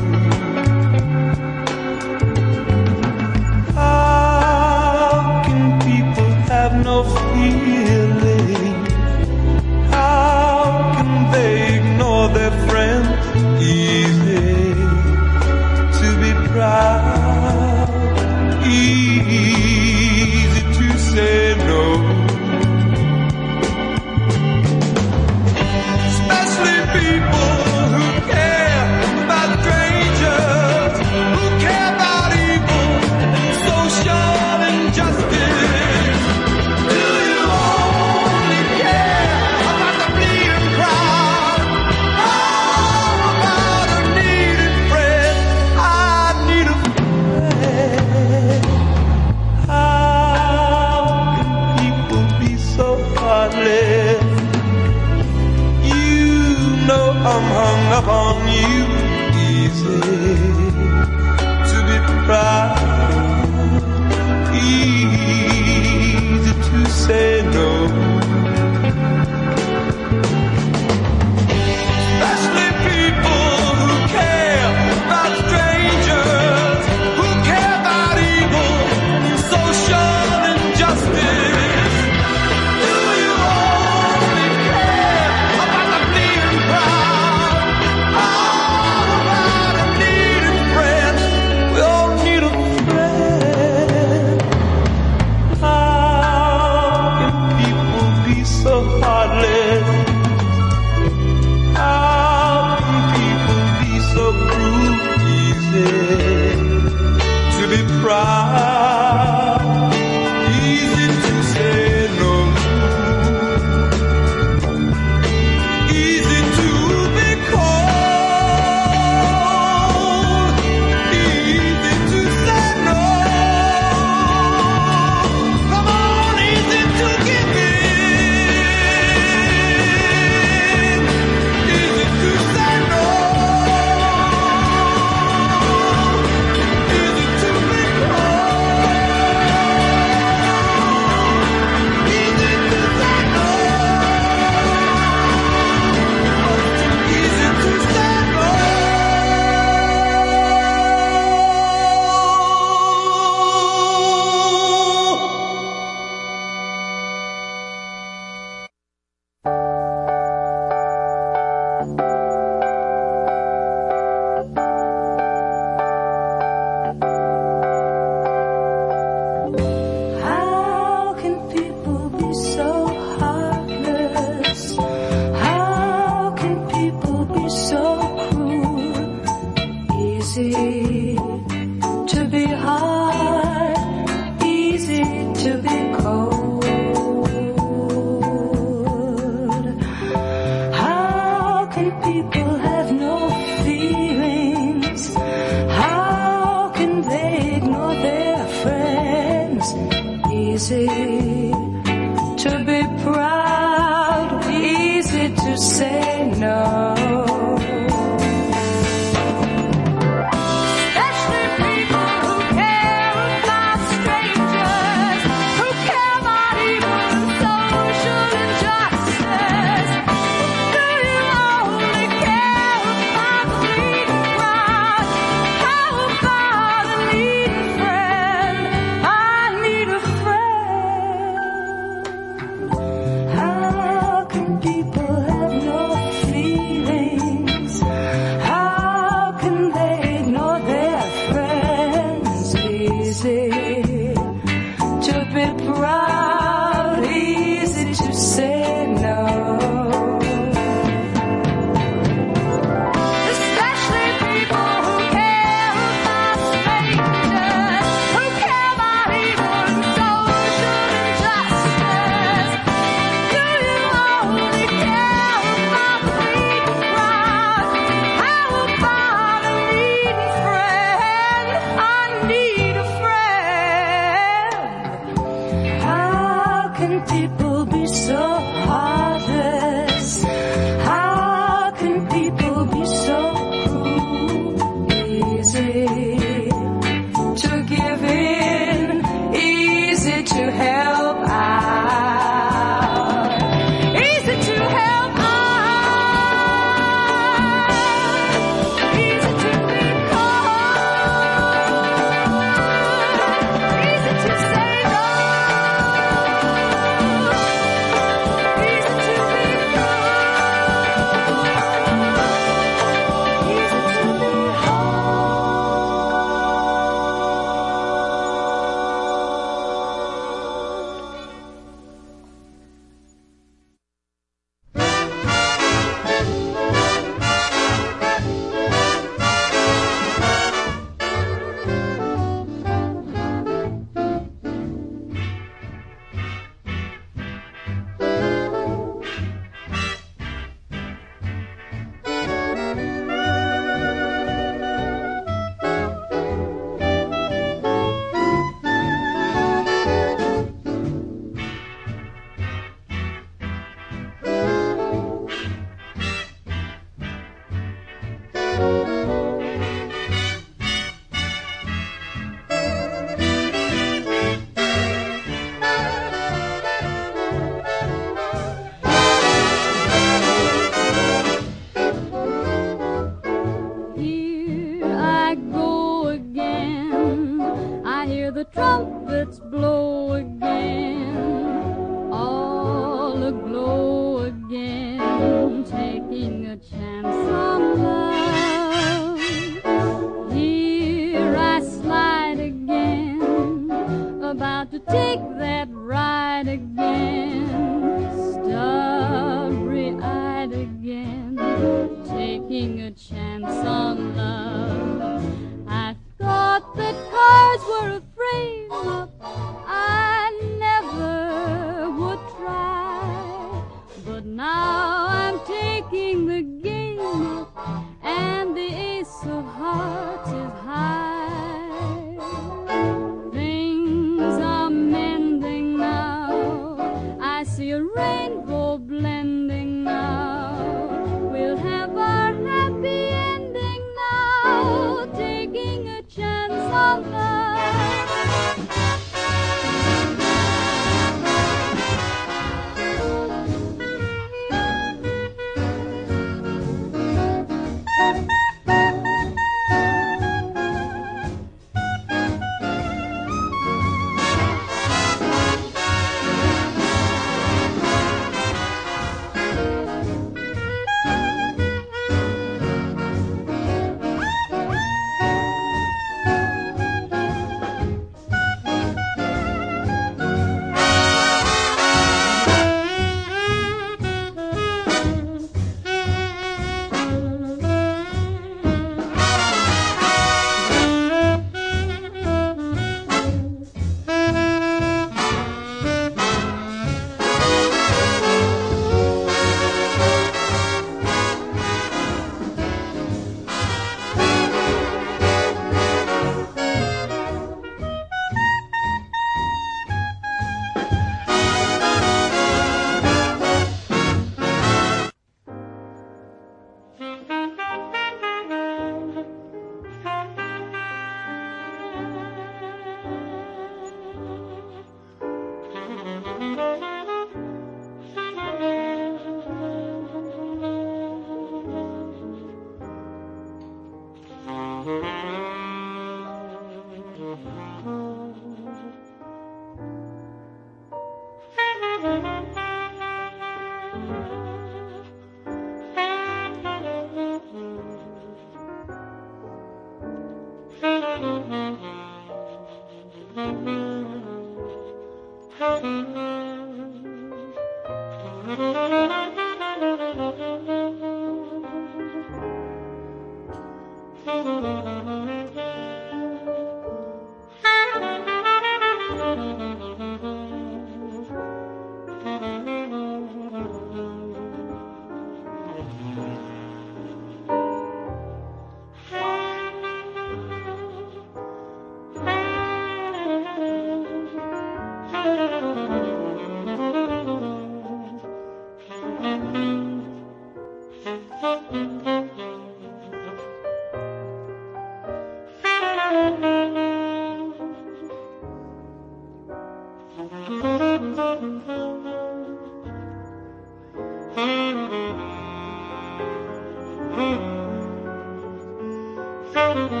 Thank you.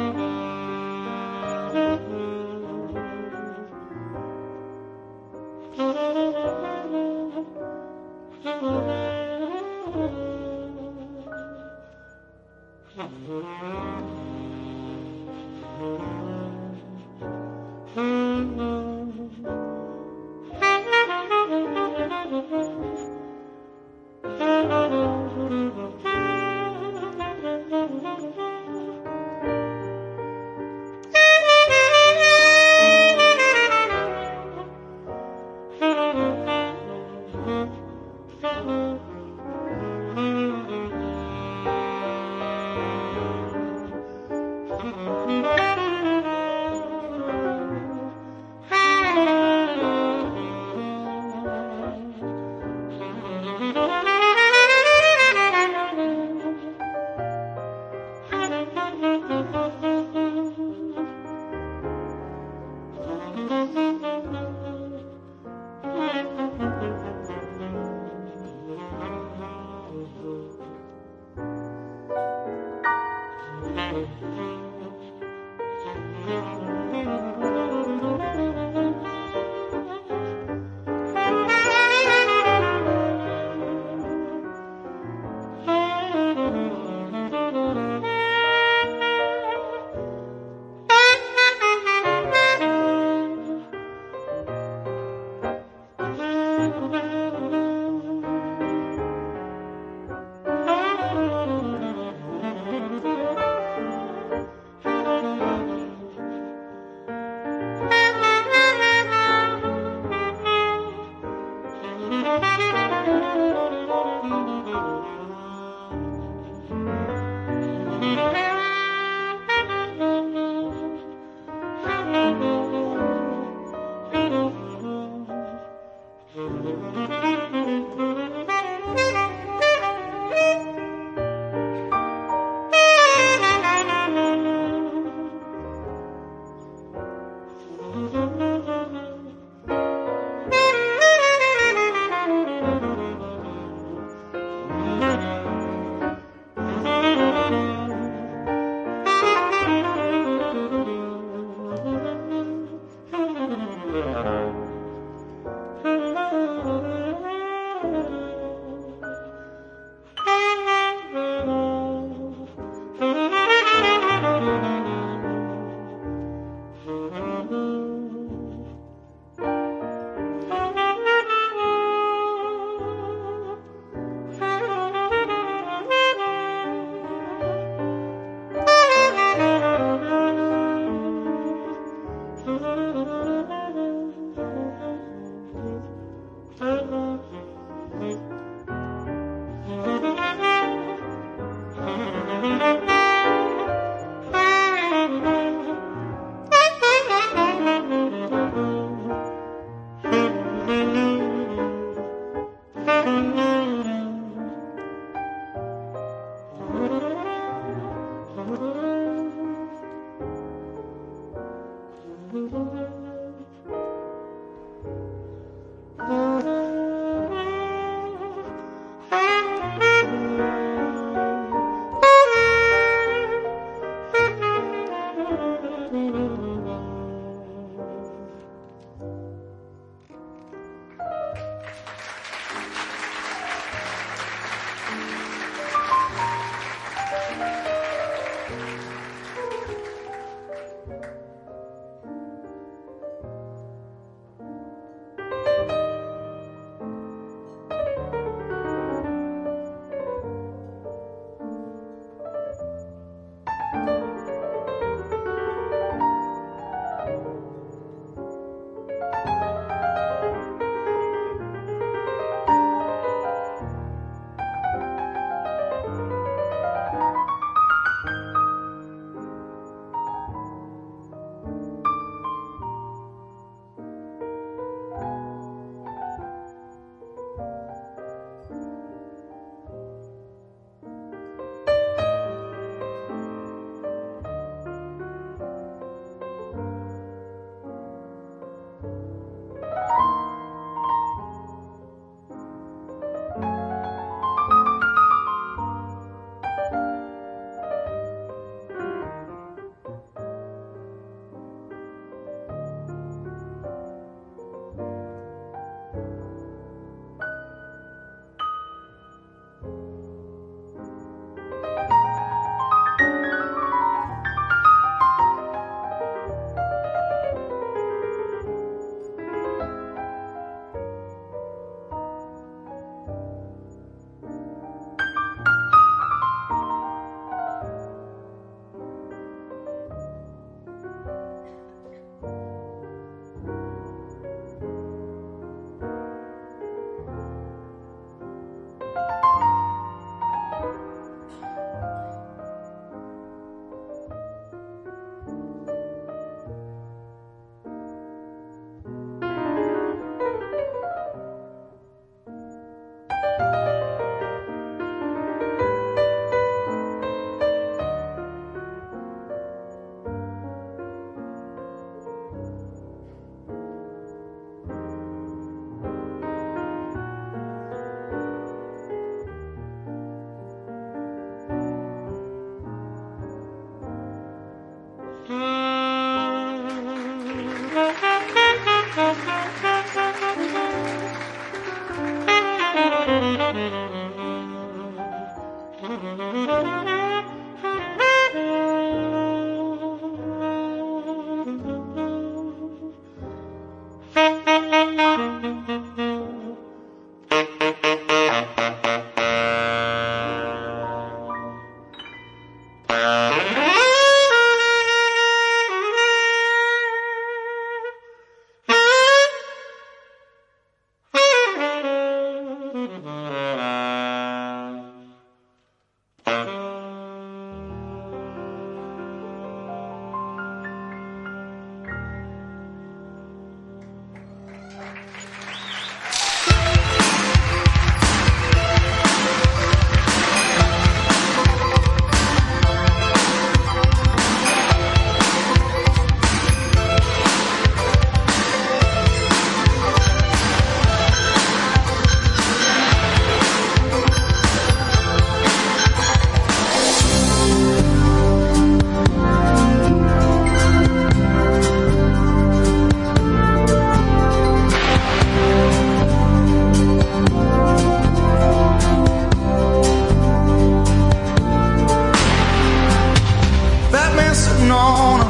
on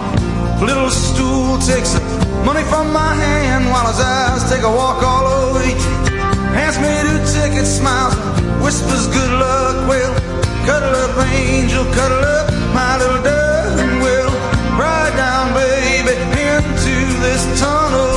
a little stool, takes money from my hand while his eyes take a walk all over you. Hands me two tickets, smiles, whispers good luck. Well, cuddle up, angel, cuddle up, my little darling. Well, ride down, baby, into this tunnel.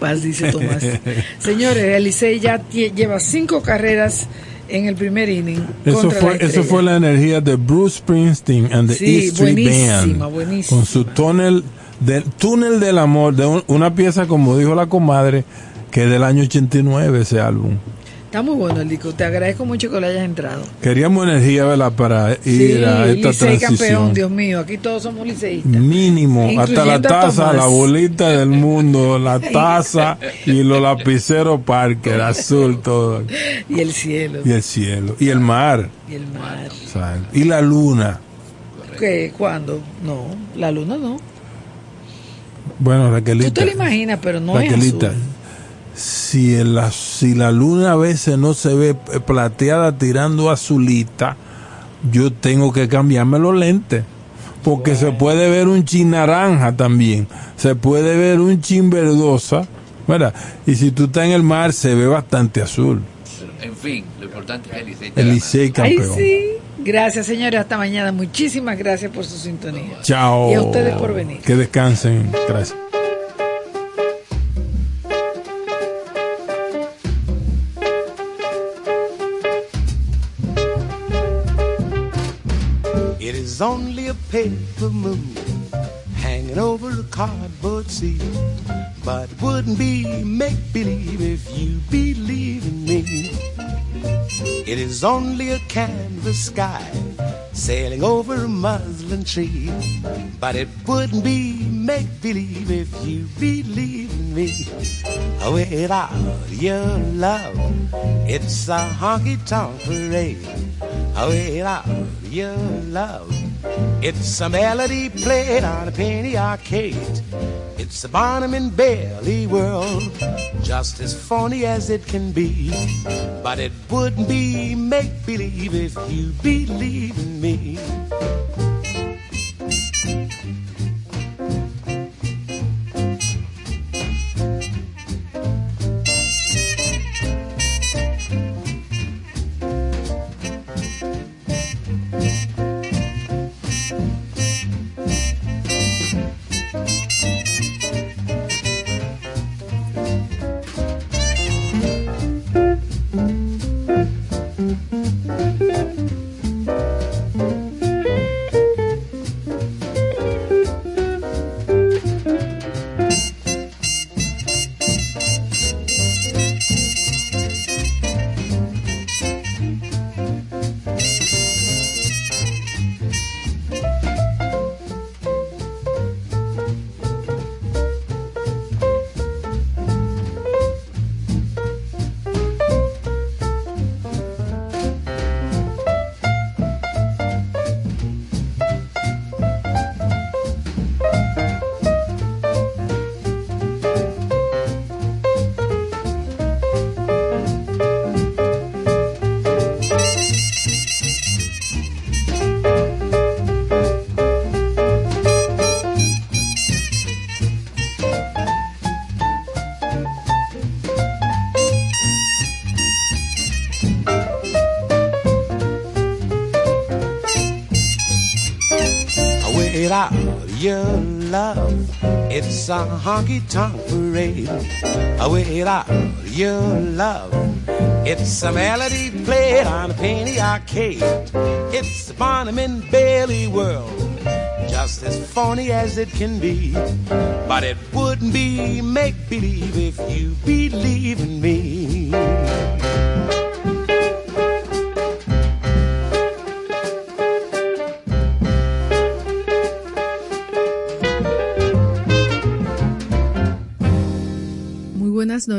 Paz, dice Tomás. Señores, el Licey ya lleva cinco carreras en el primer inning. Eso fue, la eso Estrella. fue la energía de Bruce Springsteen and the Sí, E Street buenísima, Band. buenísima. Con su túnel del túnel del amor, de un- una pieza como dijo la comadre, que es del año 89 ese álbum. Está muy bueno el disco. Te agradezco mucho que le hayas entrado. Queríamos energía, ¿verdad? Para ir sí, a esta Licey campeón, transición. Dios mío. Aquí todos somos liceístas. Mínimo, hasta la taza, la bolita del mundo, la taza y los lapiceros Parker, azul, todo. Y el cielo. Y el cielo, y el mar, Y el mar. y la luna. ¿Qué? ¿Cuándo? No, la luna no. Bueno, Raquelita. Tú te lo imaginas, pero no Raquelita, es azul. Si, en la, si la luna a veces no se ve plateada tirando azulita, yo tengo que cambiarme los lentes. Porque se puede ver un chin naranja también. Se puede ver un chin verdosa. ¿verdad? Y si tú estás en el mar, se ve bastante azul. En fin, lo importante es el Licey El. Licey Ay, campeón. sí. Gracias, señores. Hasta mañana. Muchísimas gracias por su sintonía. Chao. Y a ustedes por venir. Que descansen. Gracias. It is only a paper moon hanging over a cardboard sea. But it wouldn't be make believe if you believe in me. It is only a canvas sky sailing over a muslin tree. But it wouldn't be make believe if you believe in me. Oh, without your love, it's a honky tonk parade. Oh, without your love, it's a melody played on a penny arcade. It's a Barnum and Bailey world, just as phony as it can be. But it wouldn't be make believe if you believe in me. Your love, it's a honky tonk parade. Without your love, it's a melody played on a penny arcade. It's a Barnum and Bailey world, just as phony as it can be. But it wouldn't be make believe if you believe in me.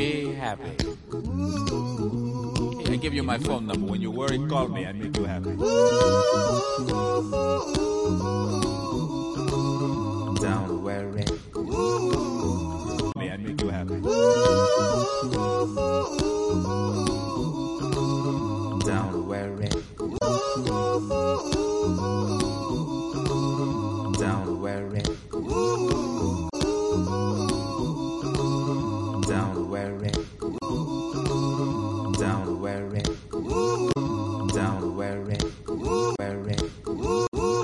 Be happy. I give you my phone number. When you worry, call me. I make you happy. Don't worry. Me, I make you happy. Don't worry. Don't worry.